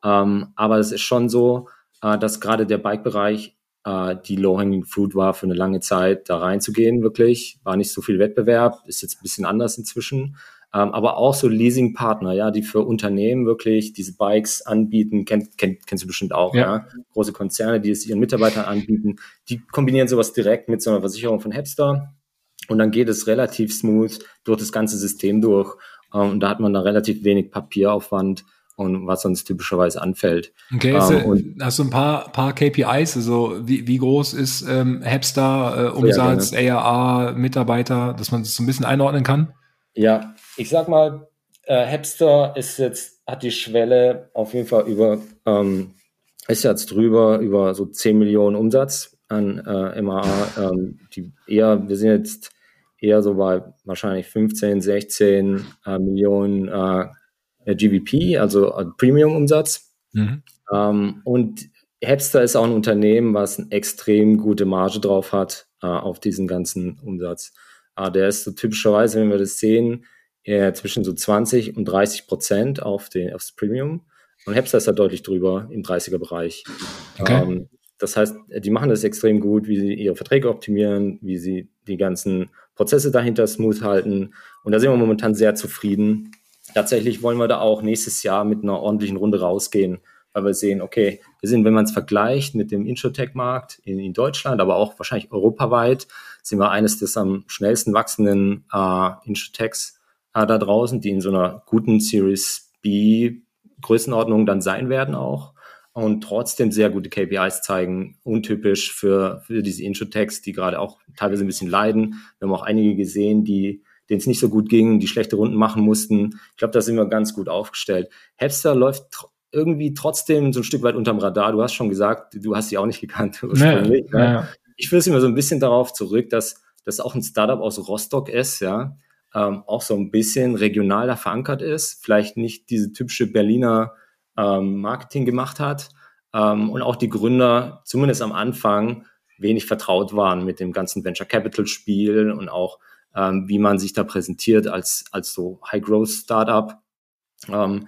S2: Ähm, aber es ist schon so, äh, dass gerade der Bike-Bereich äh, die Low-Hanging Fruit war für eine lange Zeit, da reinzugehen, wirklich. War nicht so viel Wettbewerb, ist jetzt ein bisschen anders inzwischen. Ähm, aber auch so Leasing-Partner, ja, die für Unternehmen wirklich diese Bikes anbieten, kennt, kennt, kennst du bestimmt auch, ja. ja. Große Konzerne, die es ihren Mitarbeitern anbieten, die kombinieren sowas direkt mit so einer Versicherung von Hepster. Und dann geht es relativ smooth durch das ganze System durch. Ähm, und da hat man da relativ wenig Papieraufwand und was sonst typischerweise anfällt.
S1: Okay, ähm, und, hast du ein paar, paar KPIs, also wie, wie groß ist ähm, Hepstar, äh, Umsatz, ja, ARA, Mitarbeiter, dass man das so ein bisschen einordnen kann?
S2: Ja, ich sag mal, äh, Hepstar ist jetzt, hat die Schwelle auf jeden Fall über, ähm, ist jetzt drüber über so 10 Millionen Umsatz an äh, MAA. Ähm, die eher, wir sind jetzt eher so bei wahrscheinlich 15, 16 äh, Millionen äh, äh, GVP, also äh, Premium-Umsatz. Mhm. Ähm, und Hepster ist auch ein Unternehmen, was eine extrem gute Marge drauf hat äh, auf diesen ganzen Umsatz. Äh, der ist so typischerweise, wenn wir das sehen, äh, zwischen so 20 und 30 Prozent auf den, aufs Premium. Und Hepster ist da deutlich drüber im 30er-Bereich. Okay. Ähm, das heißt, die machen das extrem gut, wie sie ihre Verträge optimieren, wie sie die ganzen Prozesse dahinter smooth halten. Und da sind wir momentan sehr zufrieden tatsächlich wollen wir da auch nächstes Jahr mit einer ordentlichen Runde rausgehen, weil wir sehen, okay, wir sind, wenn man es vergleicht mit dem Introtech-Markt in, in, Deutschland, aber auch wahrscheinlich europaweit, sind wir eines des am schnellsten wachsenden äh, Introtechs äh, da draußen, die in so einer guten Series B Größenordnung dann sein werden auch und trotzdem sehr gute KPIs zeigen, untypisch für, für diese Introtechs, die gerade auch teilweise ein bisschen leiden. Wir haben auch einige gesehen, die denen es nicht so gut ging, die schlechte Runden machen mussten. Ich glaube, da sind wir ganz gut aufgestellt. Hepster läuft tr irgendwie trotzdem so ein Stück weit unterm Radar. Du hast schon gesagt, du hast sie auch nicht gekannt *laughs* ursprünglich. Nee, ne? Ich führe es immer so ein bisschen darauf zurück, dass das auch ein Startup aus Rostock ist, ja, ähm, auch so ein bisschen regionaler verankert ist, vielleicht nicht diese typische Berliner ähm, Marketing gemacht hat ähm, und auch die Gründer zumindest am Anfang wenig vertraut waren mit dem ganzen Venture Capital Spiel und auch ähm, wie man sich da präsentiert als, als so High-Growth-Startup. Ähm,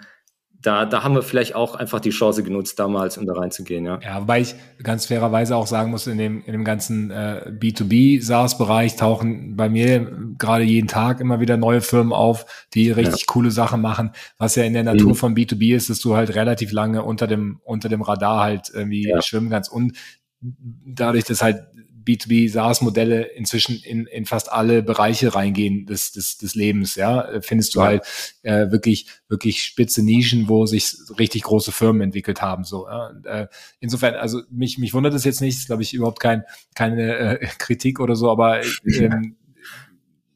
S2: da, da haben wir vielleicht auch einfach die Chance genutzt, damals, um da reinzugehen, ja.
S1: Ja, wobei ich ganz fairerweise auch sagen muss, in dem, in dem ganzen äh, B2B-SaaS-Bereich tauchen bei mir gerade jeden Tag immer wieder neue Firmen auf, die richtig ja. coole Sachen machen. Was ja in der Natur mhm. von B2B ist, dass du halt relativ lange unter dem, unter dem Radar halt irgendwie ja. schwimmen kannst. Und dadurch, dass halt B2B SaaS-Modelle inzwischen in, in fast alle Bereiche reingehen des, des, des Lebens, ja, findest du ja. halt äh, wirklich, wirklich spitze Nischen, wo sich richtig große Firmen entwickelt haben. So, ja. Und, äh, insofern, also mich, mich wundert es jetzt nicht, ist, glaube ich, überhaupt kein, keine äh, *laughs* Kritik oder so, aber ähm,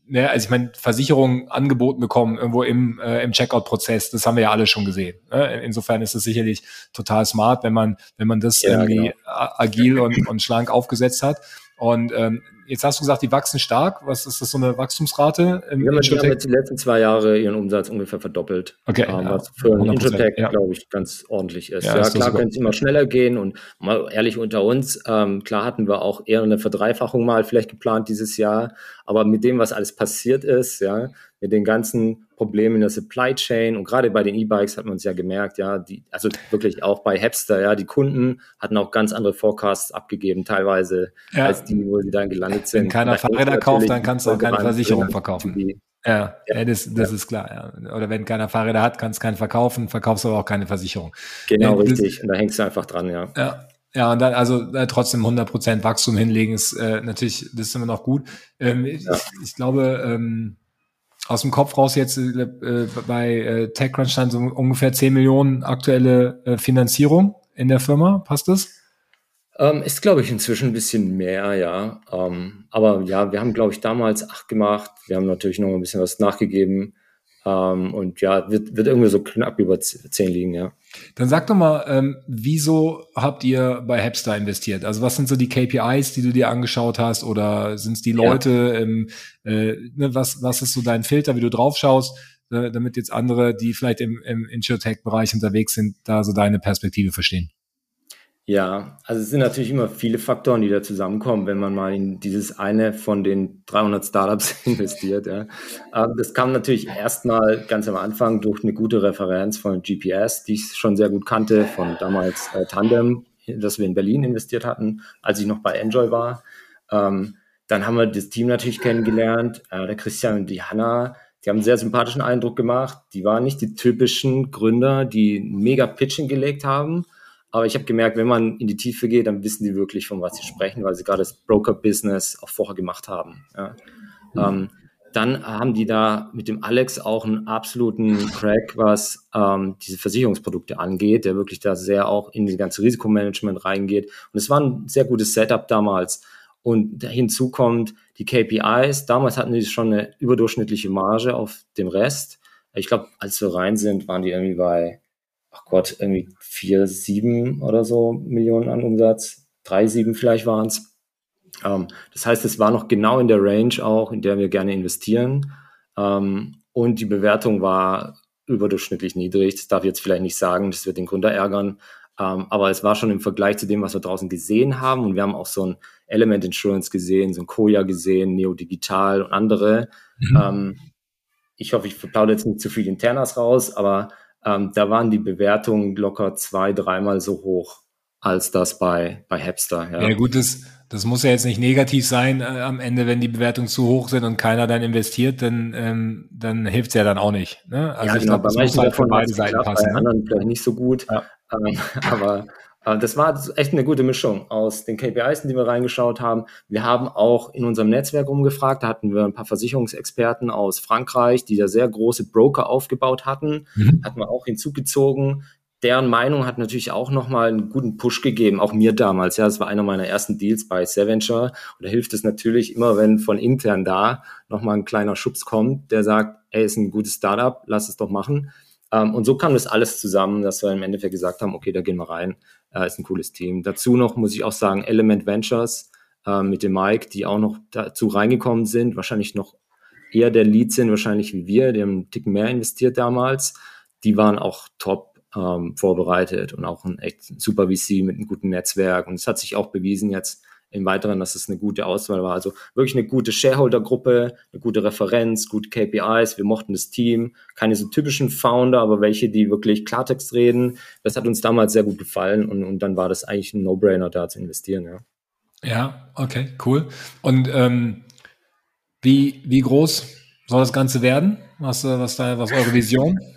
S1: ne, also ich meine, Versicherungen angeboten bekommen, irgendwo im, äh, im Checkout-Prozess, das haben wir ja alle schon gesehen. Ne? Insofern ist es sicherlich total smart, wenn man, wenn man das ja, irgendwie genau. agil und, und schlank aufgesetzt hat. Und ähm, Jetzt hast du gesagt, die wachsen stark. Was ist das so eine Wachstumsrate?
S2: Im ja, die haben jetzt die letzten zwei Jahre ihren Umsatz ungefähr verdoppelt. Okay. Ähm, ja, was für ein Introtech, ja. glaube ich, ganz ordentlich ist. Ja, ja klar können es immer schneller gehen und mal ehrlich unter uns, ähm, klar hatten wir auch eher eine Verdreifachung mal vielleicht geplant dieses Jahr, aber mit dem, was alles passiert ist, ja, mit den ganzen Problemen in der Supply Chain und gerade bei den E-Bikes hat man es ja gemerkt, ja, die, also wirklich auch bei Hepster, ja, die Kunden hatten auch ganz andere Forecasts abgegeben, teilweise, ja. als die, wo sie dann gelandet sind.
S1: Wenn keiner Fahrräder kauft, dann kannst du auch keine Versicherung verkaufen. Ja, ja, das, das ja. ist klar. Ja. Oder wenn keiner Fahrräder hat, kannst du keinen verkaufen, verkaufst aber auch keine Versicherung.
S2: Genau, ja, richtig. Und da hängst du einfach dran, ja.
S1: Ja, ja, und dann also äh, trotzdem 100% Wachstum hinlegen ist äh, natürlich, das ist immer noch gut. Ähm, ich, ich, glaube, ähm, aus dem Kopf raus jetzt äh, bei äh, TechCrunch stand so ungefähr 10 Millionen aktuelle äh, Finanzierung in der Firma. Passt das?
S2: Ähm, ist, glaube ich, inzwischen ein bisschen mehr, ja. Ähm, aber ja, wir haben, glaube ich, damals acht gemacht. Wir haben natürlich noch ein bisschen was nachgegeben. Ähm, und ja, wird, wird irgendwie so knapp über zehn liegen, ja.
S1: Dann sag doch mal, ähm, wieso habt ihr bei Hapstar investiert? Also was sind so die KPIs, die du dir angeschaut hast? Oder sind es die Leute? Ja. Ähm, äh, ne, was, was ist so dein Filter, wie du drauf schaust, äh, damit jetzt andere, die vielleicht im, im Insurtech-Bereich unterwegs sind, da so deine Perspektive verstehen?
S2: Ja, also es sind natürlich immer viele Faktoren, die da zusammenkommen, wenn man mal in dieses eine von den 300 Startups *laughs* investiert. Ja. Das kam natürlich erstmal ganz am Anfang durch eine gute Referenz von GPS, die ich schon sehr gut kannte, von damals äh, Tandem, das wir in Berlin investiert hatten, als ich noch bei Enjoy war. Ähm, dann haben wir das Team natürlich kennengelernt, äh, der Christian und die Hanna, die haben einen sehr sympathischen Eindruck gemacht. Die waren nicht die typischen Gründer, die mega Pitching gelegt haben, aber ich habe gemerkt, wenn man in die Tiefe geht, dann wissen die wirklich, von was sie sprechen, weil sie gerade das Broker-Business auch vorher gemacht haben. Ja. Mhm. Ähm, dann haben die da mit dem Alex auch einen absoluten Crack, was ähm, diese Versicherungsprodukte angeht, der wirklich da sehr auch in die ganze Risikomanagement reingeht. Und es war ein sehr gutes Setup damals. Und hinzu kommt die KPIs. Damals hatten die schon eine überdurchschnittliche Marge auf dem Rest. Ich glaube, als wir rein sind, waren die irgendwie bei ach Gott, irgendwie vier, sieben oder so Millionen an Umsatz, drei, sieben vielleicht waren es. Ähm, das heißt, es war noch genau in der Range auch, in der wir gerne investieren. Ähm, und die Bewertung war überdurchschnittlich niedrig. Das darf ich jetzt vielleicht nicht sagen, das wird den Gründer ärgern. Ähm, aber es war schon im Vergleich zu dem, was wir draußen gesehen haben. Und wir haben auch so ein Element Insurance gesehen, so ein Koya gesehen, Neo Digital und andere. Mhm. Ähm, ich hoffe, ich verplaudere jetzt nicht zu viel Internas raus, aber ähm, da waren die Bewertungen locker zwei, dreimal so hoch als das bei, bei Hapster.
S1: Ja, ja gut, das, das muss ja jetzt nicht negativ sein äh, am Ende, wenn die Bewertungen zu hoch sind und keiner dann investiert, dann, ähm, dann hilft es ja dann auch nicht. Ne?
S2: Also ja, ich genau, glaube, das muss halt von beide Seiten passen. Bei ne? anderen vielleicht nicht so gut, ja. ähm, *laughs* aber das war echt eine gute Mischung aus den KPIs, die wir reingeschaut haben. Wir haben auch in unserem Netzwerk umgefragt. Da hatten wir ein paar Versicherungsexperten aus Frankreich, die da sehr große Broker aufgebaut hatten. Mhm. Hatten wir auch hinzugezogen. Deren Meinung hat natürlich auch nochmal einen guten Push gegeben, auch mir damals. Ja, das war einer meiner ersten Deals bei Saventure. Und da hilft es natürlich immer, wenn von intern da nochmal ein kleiner Schubs kommt, der sagt, ey, ist ein gutes Startup, lass es doch machen. Um, ähm, und so kam das alles zusammen, dass wir im Endeffekt gesagt haben, okay, da gehen wir rein. Uh, ist ein cooles Team. Dazu noch muss ich auch sagen, Element Ventures uh, mit dem Mike, die auch noch dazu reingekommen sind, wahrscheinlich noch eher der Lead sind, wahrscheinlich wie wir, die haben einen Tick mehr investiert damals. Die waren auch top ähm, vorbereitet und auch ein echt super VC mit einem guten Netzwerk. Und es hat sich auch bewiesen jetzt im Weiteren, dass es eine gute Auswahl war. Also wirklich eine gute Shareholder-Gruppe, eine gute Referenz, gute KPIs. Wir mochten das Team. Keine so typischen Founder, aber welche, die wirklich Klartext reden. Das hat uns damals sehr gut gefallen und, und dann war das eigentlich ein No-Brainer, da zu investieren. Ja,
S1: ja okay, cool. Und ähm, wie, wie groß soll das Ganze werden? Was, was, da, was eure Vision? *laughs*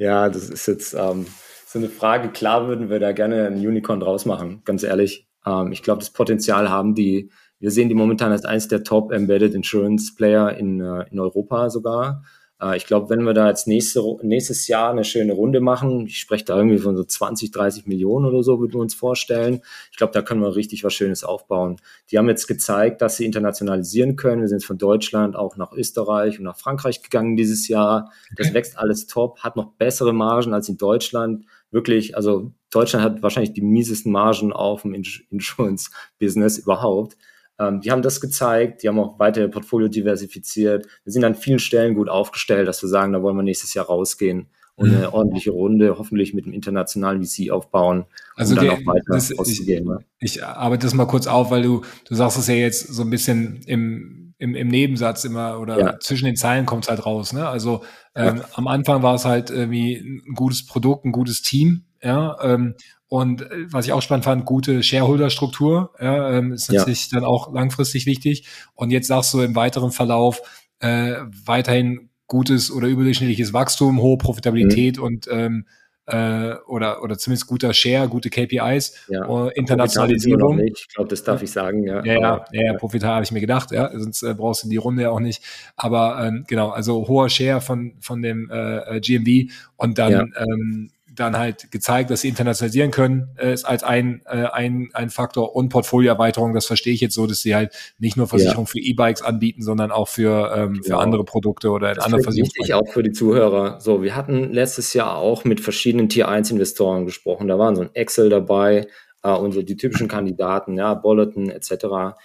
S2: Ja, das ist jetzt ähm, so eine Frage. Klar würden wir da gerne ein Unicorn draus machen, ganz ehrlich. Ähm, ich glaube, das Potenzial haben die, wir sehen die momentan als eines der Top Embedded Insurance Player in, äh, in Europa sogar. Äh, ich glaube, wenn wir da jetzt nächste, nächstes Jahr eine schöne Runde machen, ich spreche da irgendwie von so 20, 30 Millionen oder so, würden wir uns vorstellen. Ich glaube, da können wir richtig was Schönes aufbauen. Die haben jetzt gezeigt, dass sie internationalisieren können. Wir sind von Deutschland auch nach Österreich und nach Frankreich gegangen dieses Jahr. Das wächst alles top, hat noch bessere Margen als in Deutschland. Wirklich, also Deutschland hat wahrscheinlich die miesesten Margen auf dem Insurance-Business überhaupt. Ähm, die haben das gezeigt, die haben auch weiter ihr Portfolio diversifiziert. Wir sind an vielen Stellen gut aufgestellt, dass wir sagen, da wollen wir nächstes Jahr rausgehen und eine mhm. ordentliche Runde, hoffentlich mit einem internationalen VC aufbauen,
S1: also um dann auch weiter das, rauszugehen. Ich, ich arbeite das mal kurz auf, weil du, du sagst es ja jetzt so ein bisschen im, im, im Nebensatz immer oder ja. zwischen den Zeilen kommt es halt raus. Ne? Also ähm, ja. am Anfang war es halt irgendwie ein gutes Produkt, ein gutes Team, ja, ähm, Und äh, was ich auch spannend fand, gute Shareholder-Struktur, ja, ähm, ist natürlich ja. dann auch langfristig wichtig. Und jetzt sagst du im weiteren Verlauf äh, weiterhin gutes oder überdurchschnittliches Wachstum, hohe Profitabilität mhm. und ähm, äh, oder, oder zumindest guter Share, gute KPIs,
S2: ja. äh, Internationalisierung. Ich glaube, das darf ich sagen,
S1: ja. Ja, ja, ja, ja profitabel habe ich mir gedacht, ja, sonst äh, brauchst du die Runde ja auch nicht. Aber ähm, genau, also hoher Share von, von dem äh, äh GMV und dann ähm, dann halt gezeigt, dass sie internationalisieren können, äh, ist als ein, äh, ein, ein Faktor und Portfolioerweiterung, das verstehe ich jetzt so, dass sie halt nicht nur Versicherung ja. für E-Bikes anbieten, sondern auch für, ähm, genau. für andere Produkte oder
S2: das
S1: andere Versicherungen.
S2: Wichtig auch für die Zuhörer. So, wir hatten letztes Jahr auch mit verschiedenen Tier 1 Investoren gesprochen. Da waren so ein Excel dabei äh, und so die typischen Kandidaten, ja, Bolleton etc.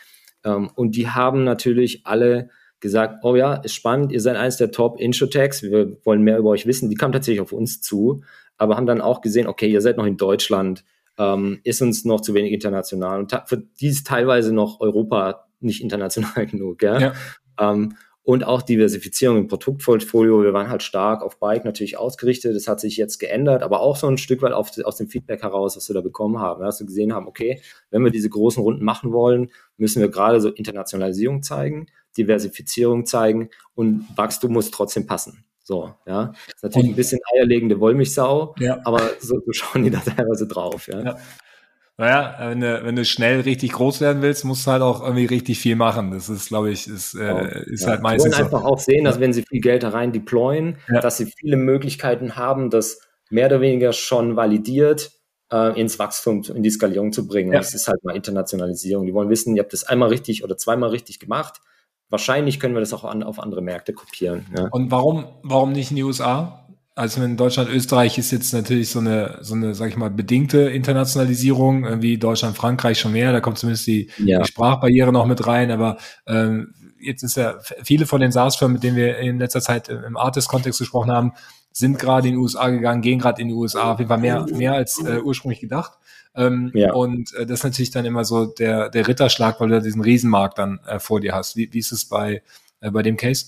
S2: Ähm, und die haben natürlich alle gesagt, oh ja, ist spannend, ihr seid eines der Top Insurtechs, wir wollen mehr über euch wissen. Die kamen tatsächlich auf uns zu aber haben dann auch gesehen, okay, ihr seid noch in Deutschland, ähm, ist uns noch zu wenig international und für dies teilweise noch Europa nicht international *laughs* genug. Ja? ja. Ähm, und auch Diversifizierung im Produktportfolio. Wir waren halt stark auf Bike natürlich ausgerichtet. Das hat sich jetzt geändert, aber auch so ein Stück weit auf, aus dem Feedback heraus, was wir da bekommen haben. Dass wir gesehen haben, okay, wenn wir diese großen Runden machen wollen, müssen wir gerade so Internationalisierung zeigen, Diversifizierung zeigen und Wachstum muss trotzdem passen. So, ja. Das ist natürlich ein bisschen eierlegende Wollmilchsau, ja. aber so, so schauen die da teilweise drauf, ja. ja.
S1: Naja, wenn du, wenn du schnell richtig groß werden willst, musst du halt auch irgendwie richtig viel machen. Das ist, glaube ich, ist, äh, ist ja. halt meistens.
S2: Die wollen einfach auch sehen, dass wenn sie viel Geld da rein deployen, ja. dass sie viele Möglichkeiten haben, das mehr oder weniger schon validiert äh, ins Wachstum, in die Skalierung zu bringen. Ja. Das ist halt mal Internationalisierung. Die wollen wissen, ihr habt das einmal richtig oder zweimal richtig gemacht wahrscheinlich können wir das auch an, auf andere Märkte kopieren. Ja.
S1: Und warum, warum nicht in die USA? Also in Deutschland, Österreich ist jetzt natürlich so eine, so eine, sag ich mal, bedingte Internationalisierung, wie Deutschland, Frankreich schon mehr. Da kommt zumindest die, ja. die Sprachbarriere noch mit rein. Aber ähm, jetzt ist ja viele von den SaaS-Firmen, mit denen wir in letzter Zeit im Artist-Kontext gesprochen haben, sind gerade in die USA gegangen, gehen gerade in die USA, auf jeden Fall mehr, mehr als äh, ursprünglich gedacht. Ähm, ja. Und äh, das ist natürlich dann immer so der, der Ritterschlag, weil du diesen Riesenmarkt dann äh, vor dir hast. Wie, wie ist es bei, äh, bei dem Case?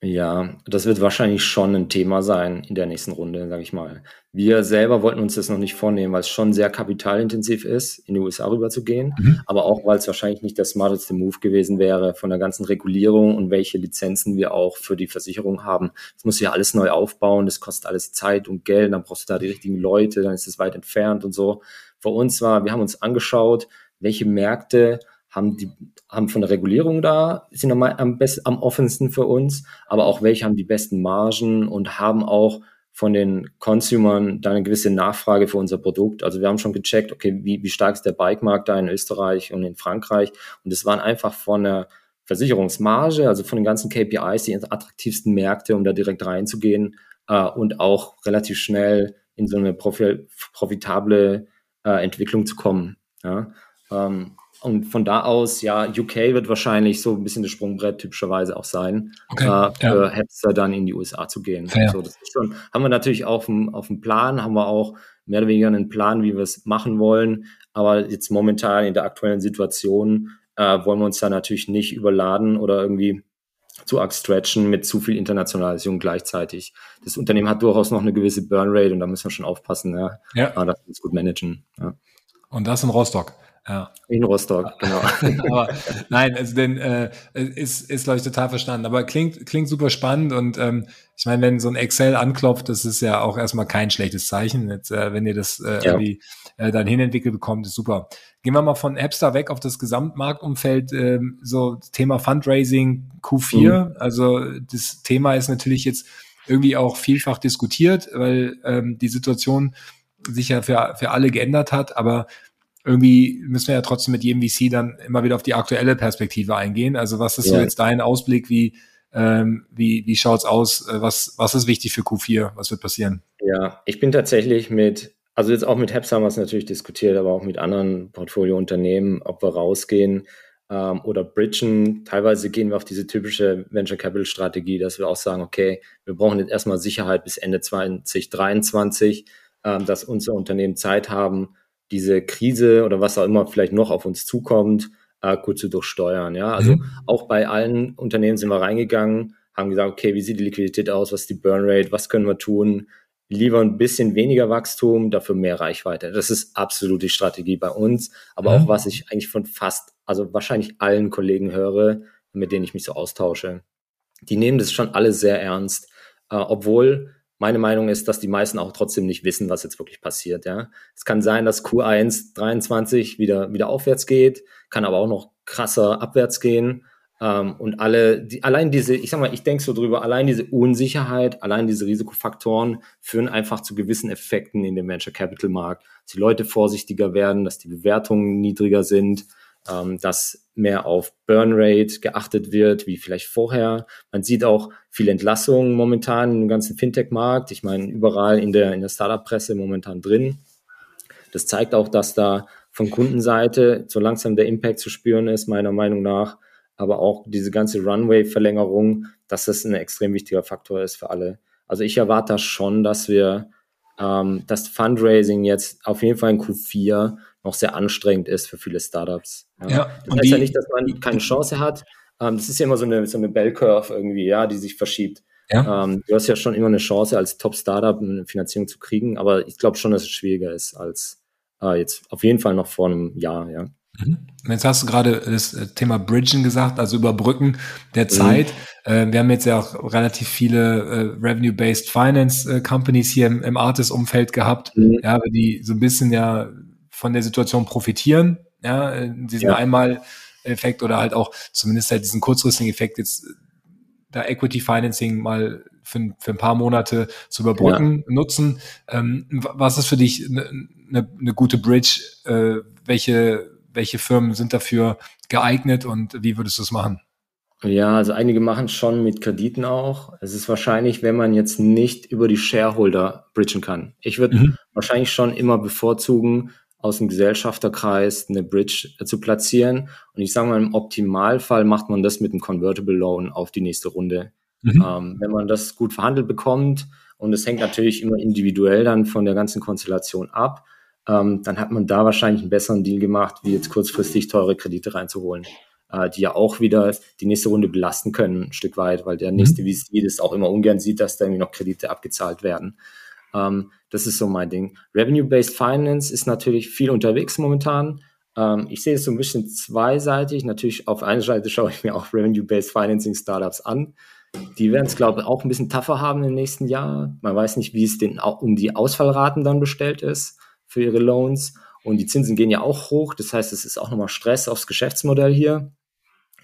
S2: Ja, das wird wahrscheinlich schon ein Thema sein in der nächsten Runde, sage ich mal. Wir selber wollten uns das noch nicht vornehmen, weil es schon sehr kapitalintensiv ist, in die USA rüber zu gehen, mhm. aber auch, weil es wahrscheinlich nicht der smarteste Move gewesen wäre von der ganzen Regulierung und welche Lizenzen wir auch für die Versicherung haben. Das muss ja alles neu aufbauen, das kostet alles Zeit und Geld, dann brauchst du da die richtigen Leute, dann ist es weit entfernt und so. Für uns war, wir haben uns angeschaut, welche Märkte haben die haben von der Regulierung da, sind am, am, besten, am offensten für uns, aber auch welche haben die besten Margen und haben auch von den Consumern da eine gewisse Nachfrage für unser Produkt. Also wir haben schon gecheckt, okay, wie, wie stark ist der Bike-Markt da in Österreich und in Frankreich? Und es waren einfach von der Versicherungsmarge, also von den ganzen KPIs, die attraktivsten Märkte, um da direkt reinzugehen äh, und auch relativ schnell in so eine profitable äh, Entwicklung zu kommen. Ja? Ähm, und von da aus, ja, UK wird wahrscheinlich so ein bisschen das Sprungbrett typischerweise auch sein, okay, äh, für ja. Hepster dann in die USA zu gehen. So, das ist schon, haben wir natürlich auf dem, auf dem Plan, haben wir auch mehr oder weniger einen Plan, wie wir es machen wollen. Aber jetzt momentan in der aktuellen Situation äh, wollen wir uns da natürlich nicht überladen oder irgendwie zu arg stretchen mit zu viel Internationalisierung gleichzeitig. Das Unternehmen hat durchaus noch eine gewisse Burnrate und da müssen wir schon aufpassen, ja, ja. dass wir es gut managen. Ja.
S1: Und das in Rostock. Ja.
S2: In Rostock, genau. *laughs*
S1: Aber nein, also denn äh, ist, ist glaube ich total verstanden. Aber klingt klingt super spannend und ähm, ich meine, wenn so ein Excel anklopft, das ist ja auch erstmal kein schlechtes Zeichen. Jetzt, äh, wenn ihr das äh, ja. irgendwie äh, dann hinentwickelt bekommt, ist super. Gehen wir mal von Appstar weg auf das Gesamtmarktumfeld. Äh, so Thema Fundraising Q4. Mhm. Also das Thema ist natürlich jetzt irgendwie auch vielfach diskutiert, weil ähm, die Situation sich ja für, für alle geändert hat. Aber irgendwie müssen wir ja trotzdem mit jedem VC dann immer wieder auf die aktuelle Perspektive eingehen. Also was ist ja. so jetzt dein Ausblick? Wie, ähm, wie, wie schaut's aus? Äh, was, was ist wichtig für Q4? Was wird passieren?
S2: Ja, ich bin tatsächlich mit, also jetzt auch mit Heps haben wir es natürlich diskutiert, aber auch mit anderen Portfoliounternehmen, ob wir rausgehen ähm, oder bridgen. Teilweise gehen wir auf diese typische Venture Capital Strategie, dass wir auch sagen, okay, wir brauchen jetzt erstmal Sicherheit bis Ende 2023, ähm, dass unsere Unternehmen Zeit haben, diese Krise oder was auch immer vielleicht noch auf uns zukommt, äh, gut zu durchsteuern. Ja, also mhm. auch bei allen Unternehmen sind wir reingegangen, haben gesagt, okay, wie sieht die Liquidität aus, was ist die Burn Rate, was können wir tun, lieber ein bisschen weniger Wachstum, dafür mehr Reichweite. Das ist absolut die Strategie bei uns, aber auch was ich eigentlich von fast, also wahrscheinlich allen Kollegen höre, mit denen ich mich so austausche. Die nehmen das schon alle sehr ernst, äh, obwohl meine Meinung ist, dass die meisten auch trotzdem nicht wissen, was jetzt wirklich passiert. Ja, es kann sein, dass Q1 23 wieder wieder aufwärts geht, kann aber auch noch krasser abwärts gehen. Ähm, und alle, die, allein diese, ich sag mal, ich denke so drüber, allein diese Unsicherheit, allein diese Risikofaktoren führen einfach zu gewissen Effekten in dem Venture Capital Markt, dass die Leute vorsichtiger werden, dass die Bewertungen niedriger sind, ähm, dass mehr auf Burn Rate geachtet wird, wie vielleicht vorher. Man sieht auch viele Entlassungen momentan im ganzen Fintech-Markt. Ich meine, überall in der, in der Startup-Presse momentan drin. Das zeigt auch, dass da von Kundenseite so langsam der Impact zu spüren ist, meiner Meinung nach aber auch diese ganze Runway-Verlängerung, dass das ein extrem wichtiger Faktor ist für alle. Also ich erwarte schon, dass wir ähm, das Fundraising jetzt auf jeden Fall in Q4 noch sehr anstrengend ist für viele Startups. Ja. ja das heißt die, ja nicht, dass man keine Chance hat. Ähm, das ist ja immer so eine, so eine Bell Curve irgendwie, ja, die sich verschiebt. Ja. Ähm, du hast ja schon immer eine Chance, als Top-Startup eine Finanzierung zu kriegen, aber ich glaube schon, dass es schwieriger ist als äh, jetzt auf jeden Fall noch vor einem Jahr, ja.
S1: Mhm. Jetzt hast du gerade das äh, Thema Bridgen gesagt, also Überbrücken der mhm. Zeit. Mhm. wir haben jetzt ja auch relativ viele äh, Revenue-Based Finance Companies hier im, im Artist-Umfeld gehabt, mhm. ja, die so ein bisschen ja von der Situation profitieren, ja, diesen ja. Einmal-Effekt oder halt auch zumindest halt diesen kurzfristigen Effekt jetzt da Equity Financing mal für, für ein paar Monate zu überbrücken ja. nutzen. Ähm, was ist für dich eine ne, ne gute Bridge? Welche welche Firmen sind dafür geeignet und wie würdest du es machen?
S2: Ja, also einige machen es schon mit Krediten auch. Es ist wahrscheinlich, wenn man jetzt nicht über die Shareholder bridgen kann. Ich würde mhm. wahrscheinlich schon immer bevorzugen, aus dem Gesellschafterkreis eine Bridge zu platzieren. Und ich sage mal, im Optimalfall macht man das mit einem Convertible Loan auf die nächste Runde. Mhm. Ähm, wenn man das gut verhandelt bekommt, und es hängt natürlich immer individuell dann von der ganzen Konstellation ab, ähm, dann hat man da wahrscheinlich einen besseren Deal gemacht, wie jetzt kurzfristig teure Kredite reinzuholen, äh, die ja auch wieder die nächste Runde belasten können, ein Stück weit, weil der nächste mhm. VC das auch immer ungern sieht, dass da irgendwie noch Kredite abgezahlt werden. Ähm, das ist so mein Ding. Revenue-Based Finance ist natürlich viel unterwegs momentan. Ähm, ich sehe es so ein bisschen zweiseitig. Natürlich auf einer Seite schaue ich mir auch Revenue-Based Financing Startups an. Die werden es, glaube ich, auch ein bisschen tougher haben im nächsten Jahr. Man weiß nicht, wie es auch um die Ausfallraten dann bestellt ist für ihre Loans. Und die Zinsen gehen ja auch hoch. Das heißt, es ist auch nochmal Stress aufs Geschäftsmodell hier.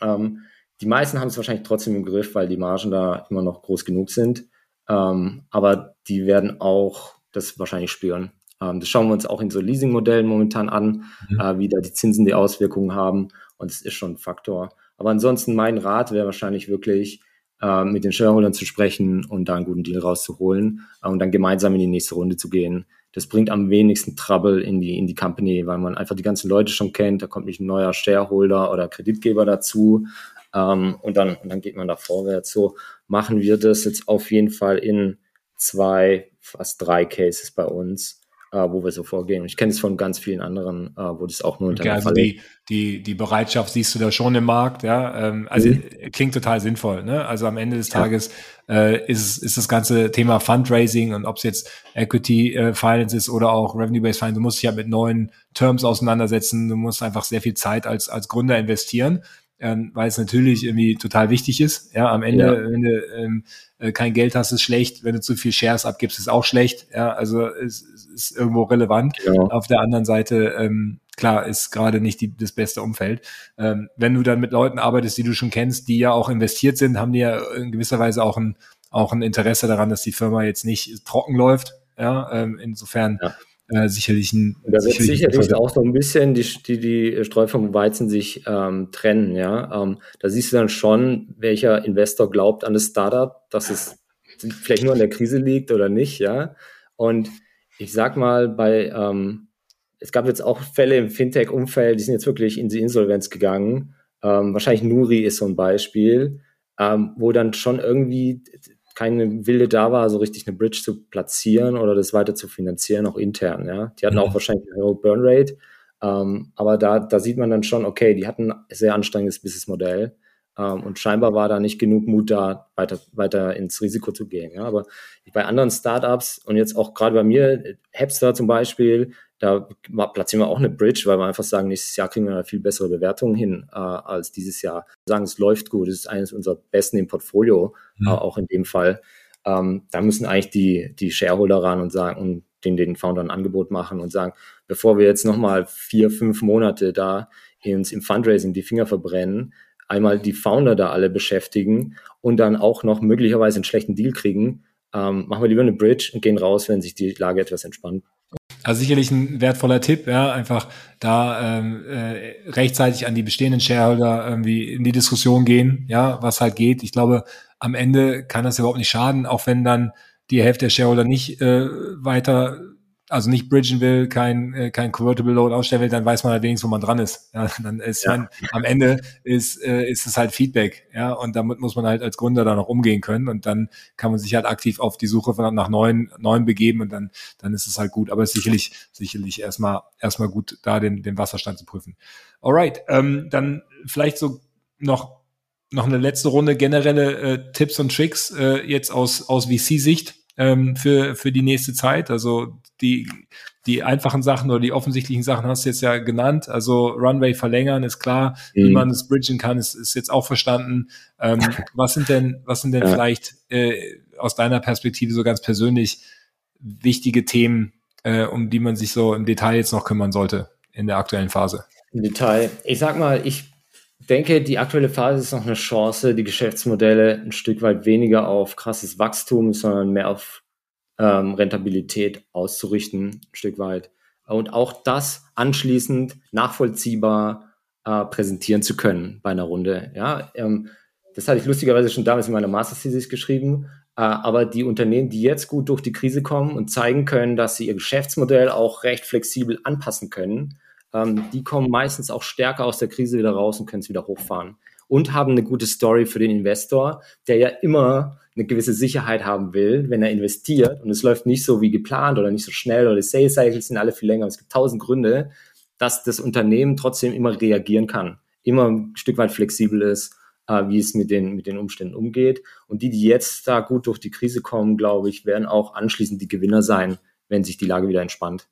S2: Ähm, die meisten haben es wahrscheinlich trotzdem im Griff, weil die Margen da immer noch groß genug sind. Ähm, aber die werden auch das wahrscheinlich spüren. Ähm, das schauen wir uns auch in so Leasing-Modellen momentan an, mhm. äh, wie da die Zinsen die Auswirkungen haben. Und es ist schon ein Faktor. Aber ansonsten mein Rat wäre wahrscheinlich wirklich, äh, mit den Shareholdern zu sprechen und da einen guten Deal rauszuholen äh, und dann gemeinsam in die nächste Runde zu gehen das bringt am wenigsten Trouble in die, in die Company, weil man einfach die ganzen Leute schon kennt, da kommt nicht ein neuer Shareholder oder Kreditgeber dazu. Ähm, und, dann, und dann geht man da vorwärts. So machen wir das jetzt auf jeden Fall in zwei, fast drei Cases bei uns wo wir so vorgehen. Und ich kenne es von ganz vielen anderen, äh, wo das auch nur unter
S1: okay, also die, die, die Bereitschaft siehst du da schon im Markt, ja. Ähm, also mhm. klingt total sinnvoll, ne? Also am Ende des Tages ja. äh, ist, ist das ganze Thema Fundraising und ob es jetzt Equity äh, Finance ist oder auch Revenue-Based Finance, du musst dich ja mit neuen Terms auseinandersetzen, du musst einfach sehr viel Zeit als, als Gründer investieren ähm, weil es natürlich irgendwie total wichtig ist. Ja, am Ende, ja. wenn du ähm, äh, kein Geld hast, ist schlecht. Wenn du zu viel Shares abgibst, ist auch schlecht. Ja, also es, es ist irgendwo relevant. Ja. Auf der anderen Seite, ähm, klar, ist gerade nicht die, das beste Umfeld. Ähm, wenn du dann mit Leuten arbeitest, die du schon kennst, die ja auch investiert sind, haben die ja in gewisser Weise auch ein, auch ein Interesse daran, dass die Firma jetzt nicht trocken läuft. Ja, ähm, insofern ja äh, sicherlich ein.
S2: Da wird sicherlich, sicherlich auch so ein bisschen die, die, die Streu vom Weizen sich ähm, trennen, ja. Ähm, da siehst du dann schon, welcher Investor glaubt an das Startup, dass es vielleicht nur an der Krise liegt oder nicht, ja. Und ich sag mal, bei, ähm, es gab jetzt auch Fälle im Fintech-Umfeld, die sind jetzt wirklich in die Insolvenz gegangen. Ähm, wahrscheinlich Nuri ist so ein Beispiel, ähm, wo dann schon irgendwie keine Wille da war, so richtig eine Bridge zu platzieren oder das weiter zu finanzieren, auch intern. Ja, die hatten mhm. auch wahrscheinlich eine höhere Burn Rate, ähm, aber da, da sieht man dann schon, okay, die hatten ein sehr anstrengendes Businessmodell Ähm, und scheinbar war da nicht genug Mut da, weiter, weiter ins Risiko zu gehen. Ja, aber bei anderen Startups und jetzt auch gerade bei mir, Hepster zum Beispiel, da platzieren wir auch eine Bridge, weil wir einfach sagen, nächstes Jahr kriegen wir da viel bessere Bewertungen hin äh, als dieses Jahr. Sagen, es läuft gut, es ist eines unserer besten im Portfolio, mhm. äh, auch in dem Fall. Ähm, da müssen eigentlich die, die Shareholder ran und sagen und den, den Foundern ein Angebot machen und sagen, bevor wir jetzt nochmal vier, fünf Monate da ins, im Fundraising die Finger verbrennen, einmal die Founder da alle beschäftigen und dann auch noch möglicherweise einen schlechten Deal kriegen, ähm, machen wir lieber eine Bridge und gehen raus, wenn sich die Lage etwas entspannt.
S1: Also sicherlich ein wertvoller Tipp, ja, einfach da ähm, äh, rechtzeitig an die bestehenden Shareholder irgendwie in die Diskussion gehen, ja, was halt geht. Ich glaube, am Ende kann das überhaupt nicht schaden, auch wenn dann die Hälfte der Shareholder nicht äh, weiter also nicht bridgen will, kein, äh, kein Convertible Loan ausstellen will, dann weiß man allerdings, wo man dran ist. Ja, dann ist ja. man, am Ende ist, äh, ist es halt Feedback, ja, und damit muss man halt als Gründer dann auch umgehen können und dann kann man sich halt aktiv auf die Suche von, nach neuen, neuen begeben und dann, dann ist es halt gut. Aber es ist sicherlich, sicherlich erstmal, erstmal gut, da den, den Wasserstand zu prüfen. Alright, ähm, dann vielleicht so noch, noch eine letzte Runde generelle äh, Tipps und Tricks äh, jetzt aus, aus VC-Sicht ähm, für, für die nächste Zeit. Also die, die einfachen Sachen oder die offensichtlichen Sachen hast du jetzt ja genannt. Also Runway verlängern ist klar, mhm. wie man es bridgen kann, ist, ist jetzt auch verstanden. Ähm, *laughs* was sind denn, was sind denn ja. vielleicht äh, aus deiner Perspektive so ganz persönlich wichtige Themen, äh, um die man sich so im Detail jetzt noch kümmern sollte in der aktuellen Phase?
S2: Im Detail. Ich sag mal, ich denke, die aktuelle Phase ist noch eine Chance, die Geschäftsmodelle ein Stück weit weniger auf krasses Wachstum, sondern mehr auf ähm, Rentabilität auszurichten, ein Stück weit. Und auch das anschließend nachvollziehbar äh, präsentieren zu können bei einer Runde. Ja, ähm, das hatte ich lustigerweise schon damals in meiner Master Thesis geschrieben. Äh, aber die Unternehmen, die jetzt gut durch die Krise kommen und zeigen können, dass sie ihr Geschäftsmodell auch recht flexibel anpassen können, ähm, die kommen meistens auch stärker aus der Krise wieder raus und können es wieder hochfahren. Und haben eine gute Story für den Investor, der ja immer eine gewisse Sicherheit haben will, wenn er investiert und es läuft nicht so wie geplant oder nicht so schnell oder die Sales Cycles sind alle viel länger. Es gibt tausend Gründe, dass das Unternehmen trotzdem immer reagieren kann, immer ein Stück weit flexibel ist, äh, wie es mit den, mit den Umständen umgeht. Und die, die jetzt da gut durch die Krise kommen, glaube ich, werden auch anschließend die Gewinner sein, wenn sich die Lage wieder entspannt.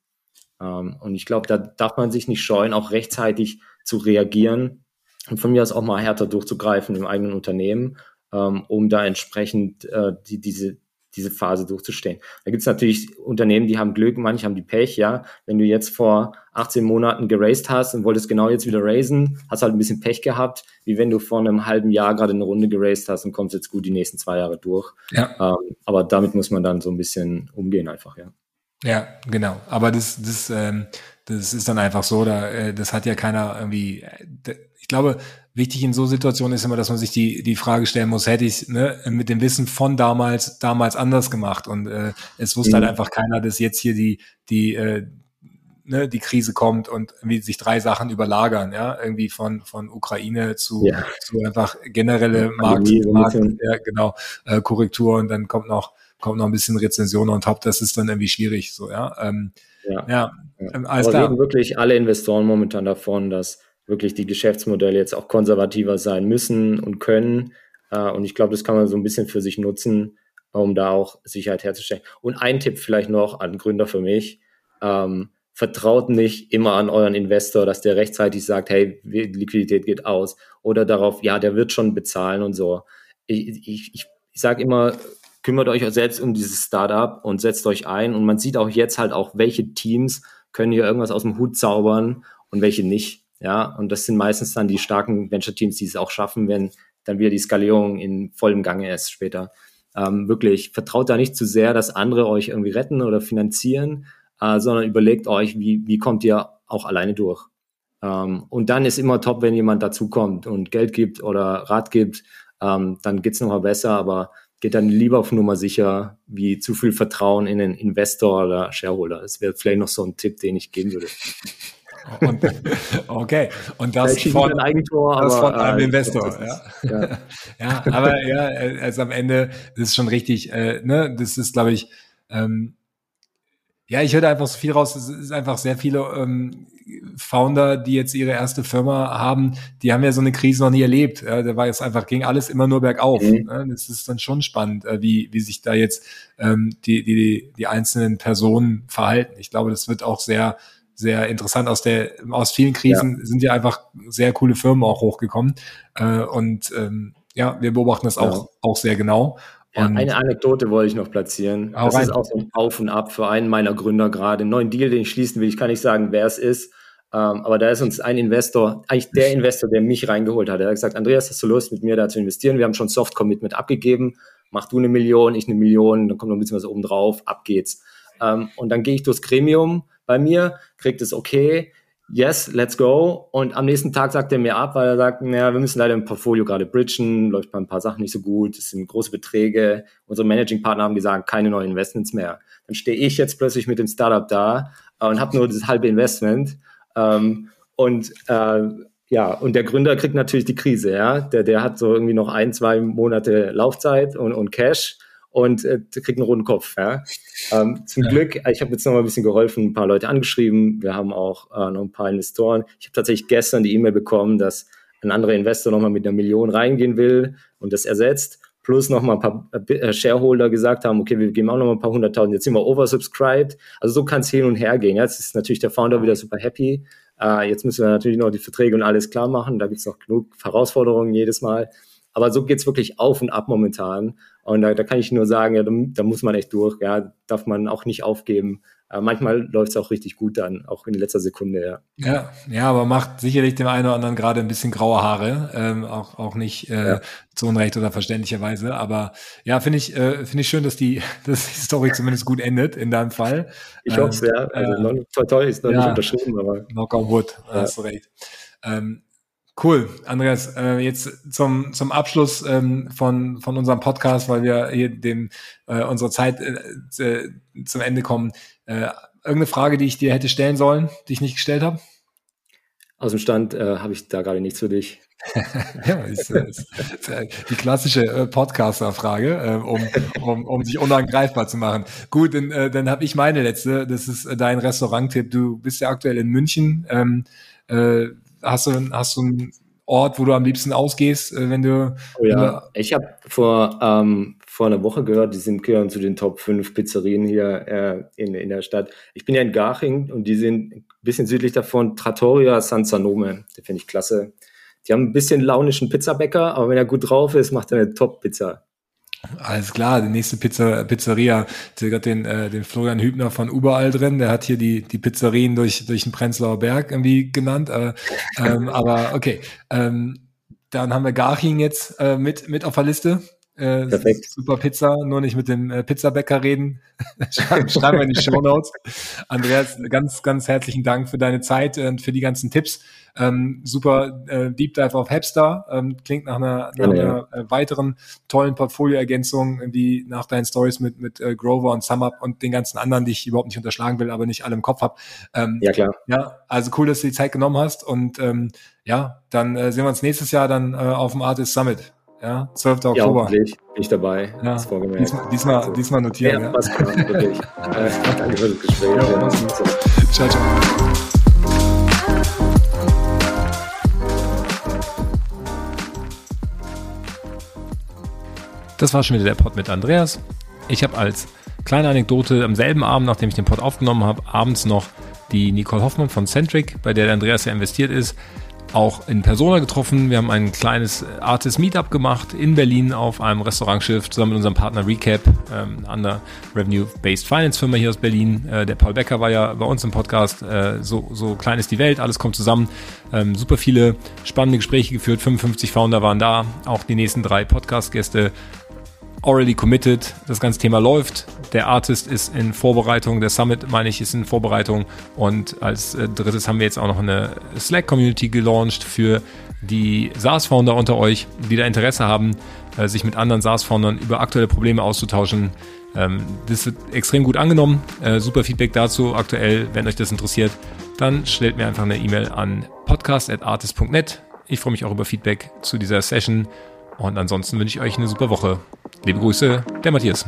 S2: Ähm, und ich glaube, da darf man sich nicht scheuen, auch rechtzeitig zu reagieren und von mir aus auch mal härter durchzugreifen im eigenen Unternehmen, ähm, um da entsprechend äh, die, diese, diese Phase durchzustehen. Da gibt es natürlich Unternehmen, die haben Glück, manche haben die Pech, ja. Wenn du jetzt vor 18 Monaten geraced hast und wolltest genau jetzt wieder raisen, hast halt ein bisschen Pech gehabt, wie wenn du vor einem halben Jahr gerade eine Runde geraced hast und kommst jetzt gut die nächsten zwei Jahre durch. Ja. Ähm, aber damit muss man dann so ein bisschen umgehen einfach, ja.
S1: Ja, genau. Aber das, das, ähm, das ist dann einfach so, da, äh, das hat ja keiner irgendwie. Äh, ich glaube, wichtig in so Situationen ist immer, dass man sich die, die Frage stellen muss, hätte ich ne, mit dem Wissen von damals, damals anders gemacht. Und äh, es wusste halt mhm. halt einfach keiner, dass jetzt hier die, die, äh, ne, die Krise kommt und irgendwie sich drei Sachen überlagern, ja, irgendwie von, von Ukraine zu, ja. zu einfach generelle Markt, Markt ja, genau, äh, Korrektur und dann kommt noch kommt noch ein bisschen Rezension on top, das ist dann irgendwie schwierig, so, ja. Ähm,
S2: ja, ja, ähm, alles Aber klar. reden wirklich alle Investoren momentan davon, dass wirklich die Geschäftsmodelle jetzt auch konservativer sein müssen und können. Äh, und ich glaube, das kann man so ein bisschen für sich nutzen, um da auch Sicherheit herzustellen. Und ein Tipp vielleicht noch an Gründer für mich. Ähm, vertraut nicht immer an euren Investor, dass der rechtzeitig sagt, hey, Liquidität geht aus. Oder darauf, ja, der wird schon bezahlen und so. Ich, ich, ich sage immer, kümmert euch selbst um dieses Startup und setzt euch ein. Und man sieht auch jetzt halt auch, welche Teams können hier irgendwas aus dem Hut zaubern und welche nicht. Ja, und das sind meistens dann die starken Venture-Teams, die es auch schaffen, wenn dann wieder die Skalierung in vollem Gange ist später. Ähm, wirklich, vertraut da nicht zu sehr, dass andere euch irgendwie retten oder finanzieren, äh, sondern überlegt euch, wie, wie kommt ihr auch alleine durch. Ähm, und dann ist immer top, wenn jemand dazukommt und Geld gibt oder Rat gibt, ähm, dann geht's nochmal besser, aber geht dann lieber auf Nummer sicher, wie zu viel Vertrauen in den Investor oder Shareholder. Das wäre vielleicht noch so ein Tipp, den ich geben würde.
S1: Und, okay, und das von, Eigentor, das aber, von einem äh, Investor. Ja. ja. *laughs* ja, aber ja, also am Ende das ist schon richtig. Äh, ne, das ist, glaube ich, ähm, ja, ich höre einfach so viel raus. Es ist einfach sehr viele ähm, Founder, die jetzt ihre erste Firma haben, die haben ja so eine Krise noch nie erlebt. Ja, da war jetzt einfach, ging alles immer nur bergauf. Mhm. Das ist dann schon spannend, äh, wie, wie sich da jetzt ähm, die, die, die einzelnen Personen verhalten. Ich glaube, das wird auch sehr, sehr interessant. Aus der, aus vielen Krisen ja. sind ja einfach sehr coole Firmen auch hochgekommen. Äh, und ähm, ja, wir beobachten das auch, auch sehr genau.
S2: Ja, eine Anekdote wollte ich noch platzieren. Das rein. ist auch so ein Auf und Ab für einen meiner Gründer gerade. Einen neuen Deal, den ich schließen will. Ich kann nicht sagen, wer es ist. Ähm, aber da ist uns ein Investor, eigentlich der Investor, der mich reingeholt hat. Er hat gesagt, Andreas, hast du Lust, mit mir da zu investieren? Wir haben schon Soft-Commitment abgegeben. Mach du eine Million, ich eine Million, dann kommt noch ein bisschen was oben drauf, ab geht's. Ähm, und dann gehe ich durchs Gremium bei mir, kriegt es okay, yes, let's go. Und am nächsten Tag sagt er mir ab, weil er sagt, naja, wir müssen leider im Portfolio gerade bridgen, läuft bei ein paar Sachen nicht so gut, es sind große Beträge. Unsere Managing-Partner haben gesagt, keine neuen Investments mehr. Dann stehe ich jetzt plötzlich mit dem Startup da äh, und habe nur das halbe Investment. Ähm, und äh, ja, und der Gründer kriegt natürlich die Krise, ja. Der, der hat so irgendwie noch ein, zwei Monate Laufzeit und, und Cash und äh, kriegt einen roten Kopf. Ja? Ähm, zum ja. Glück, ich habe jetzt noch mal ein bisschen geholfen, ein paar Leute angeschrieben. Wir haben auch äh, noch ein paar Investoren. Ich habe tatsächlich gestern die E-Mail bekommen, dass ein anderer Investor noch mal mit einer Million reingehen will und das ersetzt. Plus noch mal ein paar äh, Shareholder gesagt haben, okay, wir geben auch noch mal ein paar hunderttausend. Jetzt sind wir oversubscribed. Also so kann es hin und her gehen. Jetzt ist natürlich der Founder wieder super happy. Äh, jetzt müssen wir natürlich noch die Verträge und alles klar machen. Da gibt es noch genug Herausforderungen jedes Mal. Aber so geht's wirklich auf und ab momentan. Und da, da kann ich nur sagen, ja, da, da muss man echt durch, ja, darf man auch nicht aufgeben. Aber manchmal läuft es auch richtig gut dann, auch in letzter Sekunde, ja.
S1: Ja, ja, aber macht sicherlich dem einen oder anderen gerade ein bisschen graue Haare, ähm, auch, auch nicht äh, ja. zu Unrecht oder verständlicherweise. Aber ja, finde ich, äh, finde ich schön, dass die, *laughs* dass die Story zumindest gut endet in deinem Fall.
S2: Ich hoffe es, ähm, ja. Also, äh, toll, toll ist noch ja, nicht unterschrieben, aber.
S1: Knock on wood, ja. hast du recht. Ähm, Cool, Andreas. Äh, jetzt zum zum Abschluss ähm, von von unserem Podcast, weil wir hier dem äh, unsere Zeit äh, äh, zum Ende kommen. Äh, irgendeine Frage, die ich dir hätte stellen sollen, die ich nicht gestellt habe?
S2: Aus dem Stand äh, habe ich da gerade nichts für dich. *laughs*
S1: ja, ist, ist, ist, die klassische äh, Podcaster-Frage, äh, um, um, um sich unangreifbar zu machen. Gut, dann, äh, dann habe ich meine letzte. Das ist äh, dein Restaurant-Tipp. Du bist ja aktuell in München. Ähm, äh, hast du, hast du einen Ort, wo du am liebsten ausgehst, äh, wenn du.
S2: Oh ja, ich habe vor, ähm, vor einer Woche gehört, die sind gehören zu den Top 5 Pizzerien hier äh, in, in der Stadt. Ich bin ja in Garching und die sind ein bisschen südlich davon, Trattoria San Sanome. Die finde ich klasse. Die haben ein bisschen launischen Pizzabäcker, aber wenn er gut drauf ist, macht er eine Top-Pizza.
S1: Alles klar, die nächste Pizza, Pizzeria, der hat den, äh, den Florian Hübner von überall drin, der hat hier die, die Pizzerien durch, durch den Prenzlauer Berg irgendwie genannt, äh, ähm, aber okay. Ähm, dann haben wir Garching jetzt äh, mit, mit auf der Liste. Äh, Perfekt. Super Pizza, nur nicht mit dem äh, Pizzabäcker reden. *laughs* Schreiben wir in die Show Notes. Andreas, ganz, ganz herzlichen Dank für deine Zeit und für die ganzen Tipps. Ähm, super äh, Deep Dive auf Hepstar. Ähm, klingt nach einer, nach einer äh, weiteren tollen Portfolioergänzung, wie nach deinen Stories mit, mit äh, Grover und SumUp und den ganzen anderen, die ich überhaupt nicht unterschlagen will, aber nicht alle im Kopf habe. Ähm, ja, klar. Ja, also cool, dass du die Zeit genommen hast und ähm, ja, dann äh, sehen wir uns nächstes Jahr dann äh, auf dem Artist Summit. Ja, 12. Oktober. Ja,
S2: hoffentlich bin ich dabei.
S1: Ja. Diesmal, diesmal, also, diesmal notieren. Ja, klar, wirklich. *laughs* äh, danke für das Gespräch. Ja, ja. Ciao, ciao. Das war schon wieder der Pod mit Andreas. Ich habe als kleine Anekdote am selben Abend, nachdem ich den Pod aufgenommen habe, abends noch die Nicole Hoffmann von Centric, bei der der Andreas ja investiert ist, auch in Persona getroffen. Wir haben ein kleines Artist Meetup gemacht in Berlin auf einem Restaurantschiff zusammen mit unserem Partner Recap, ähm, einer Revenue-Based Finance Firma hier aus Berlin. Äh, der Paul Becker war ja bei uns im Podcast. Äh, so, so klein ist die Welt, alles kommt zusammen. Ähm, super viele spannende Gespräche geführt. 55 Founder waren da. Auch die nächsten drei Podcast-Gäste already committed. Das ganze Thema läuft. Der Artist ist in Vorbereitung. Der Summit, meine ich, ist in Vorbereitung. Und als äh, drittes haben wir jetzt auch noch eine Slack-Community gelauncht für die SaaS-Founder unter euch, die da Interesse haben, äh, sich mit anderen SaaS-Foundern über aktuelle Probleme auszutauschen. Ähm, das wird extrem gut angenommen. Äh, super Feedback dazu aktuell. Wenn euch das interessiert, dann stellt mir einfach eine E-Mail an podcast.artist.net. Ich freue mich auch über Feedback zu dieser Session. Und ansonsten wünsche ich euch eine super Woche. Liebe Grüße, der Matthias.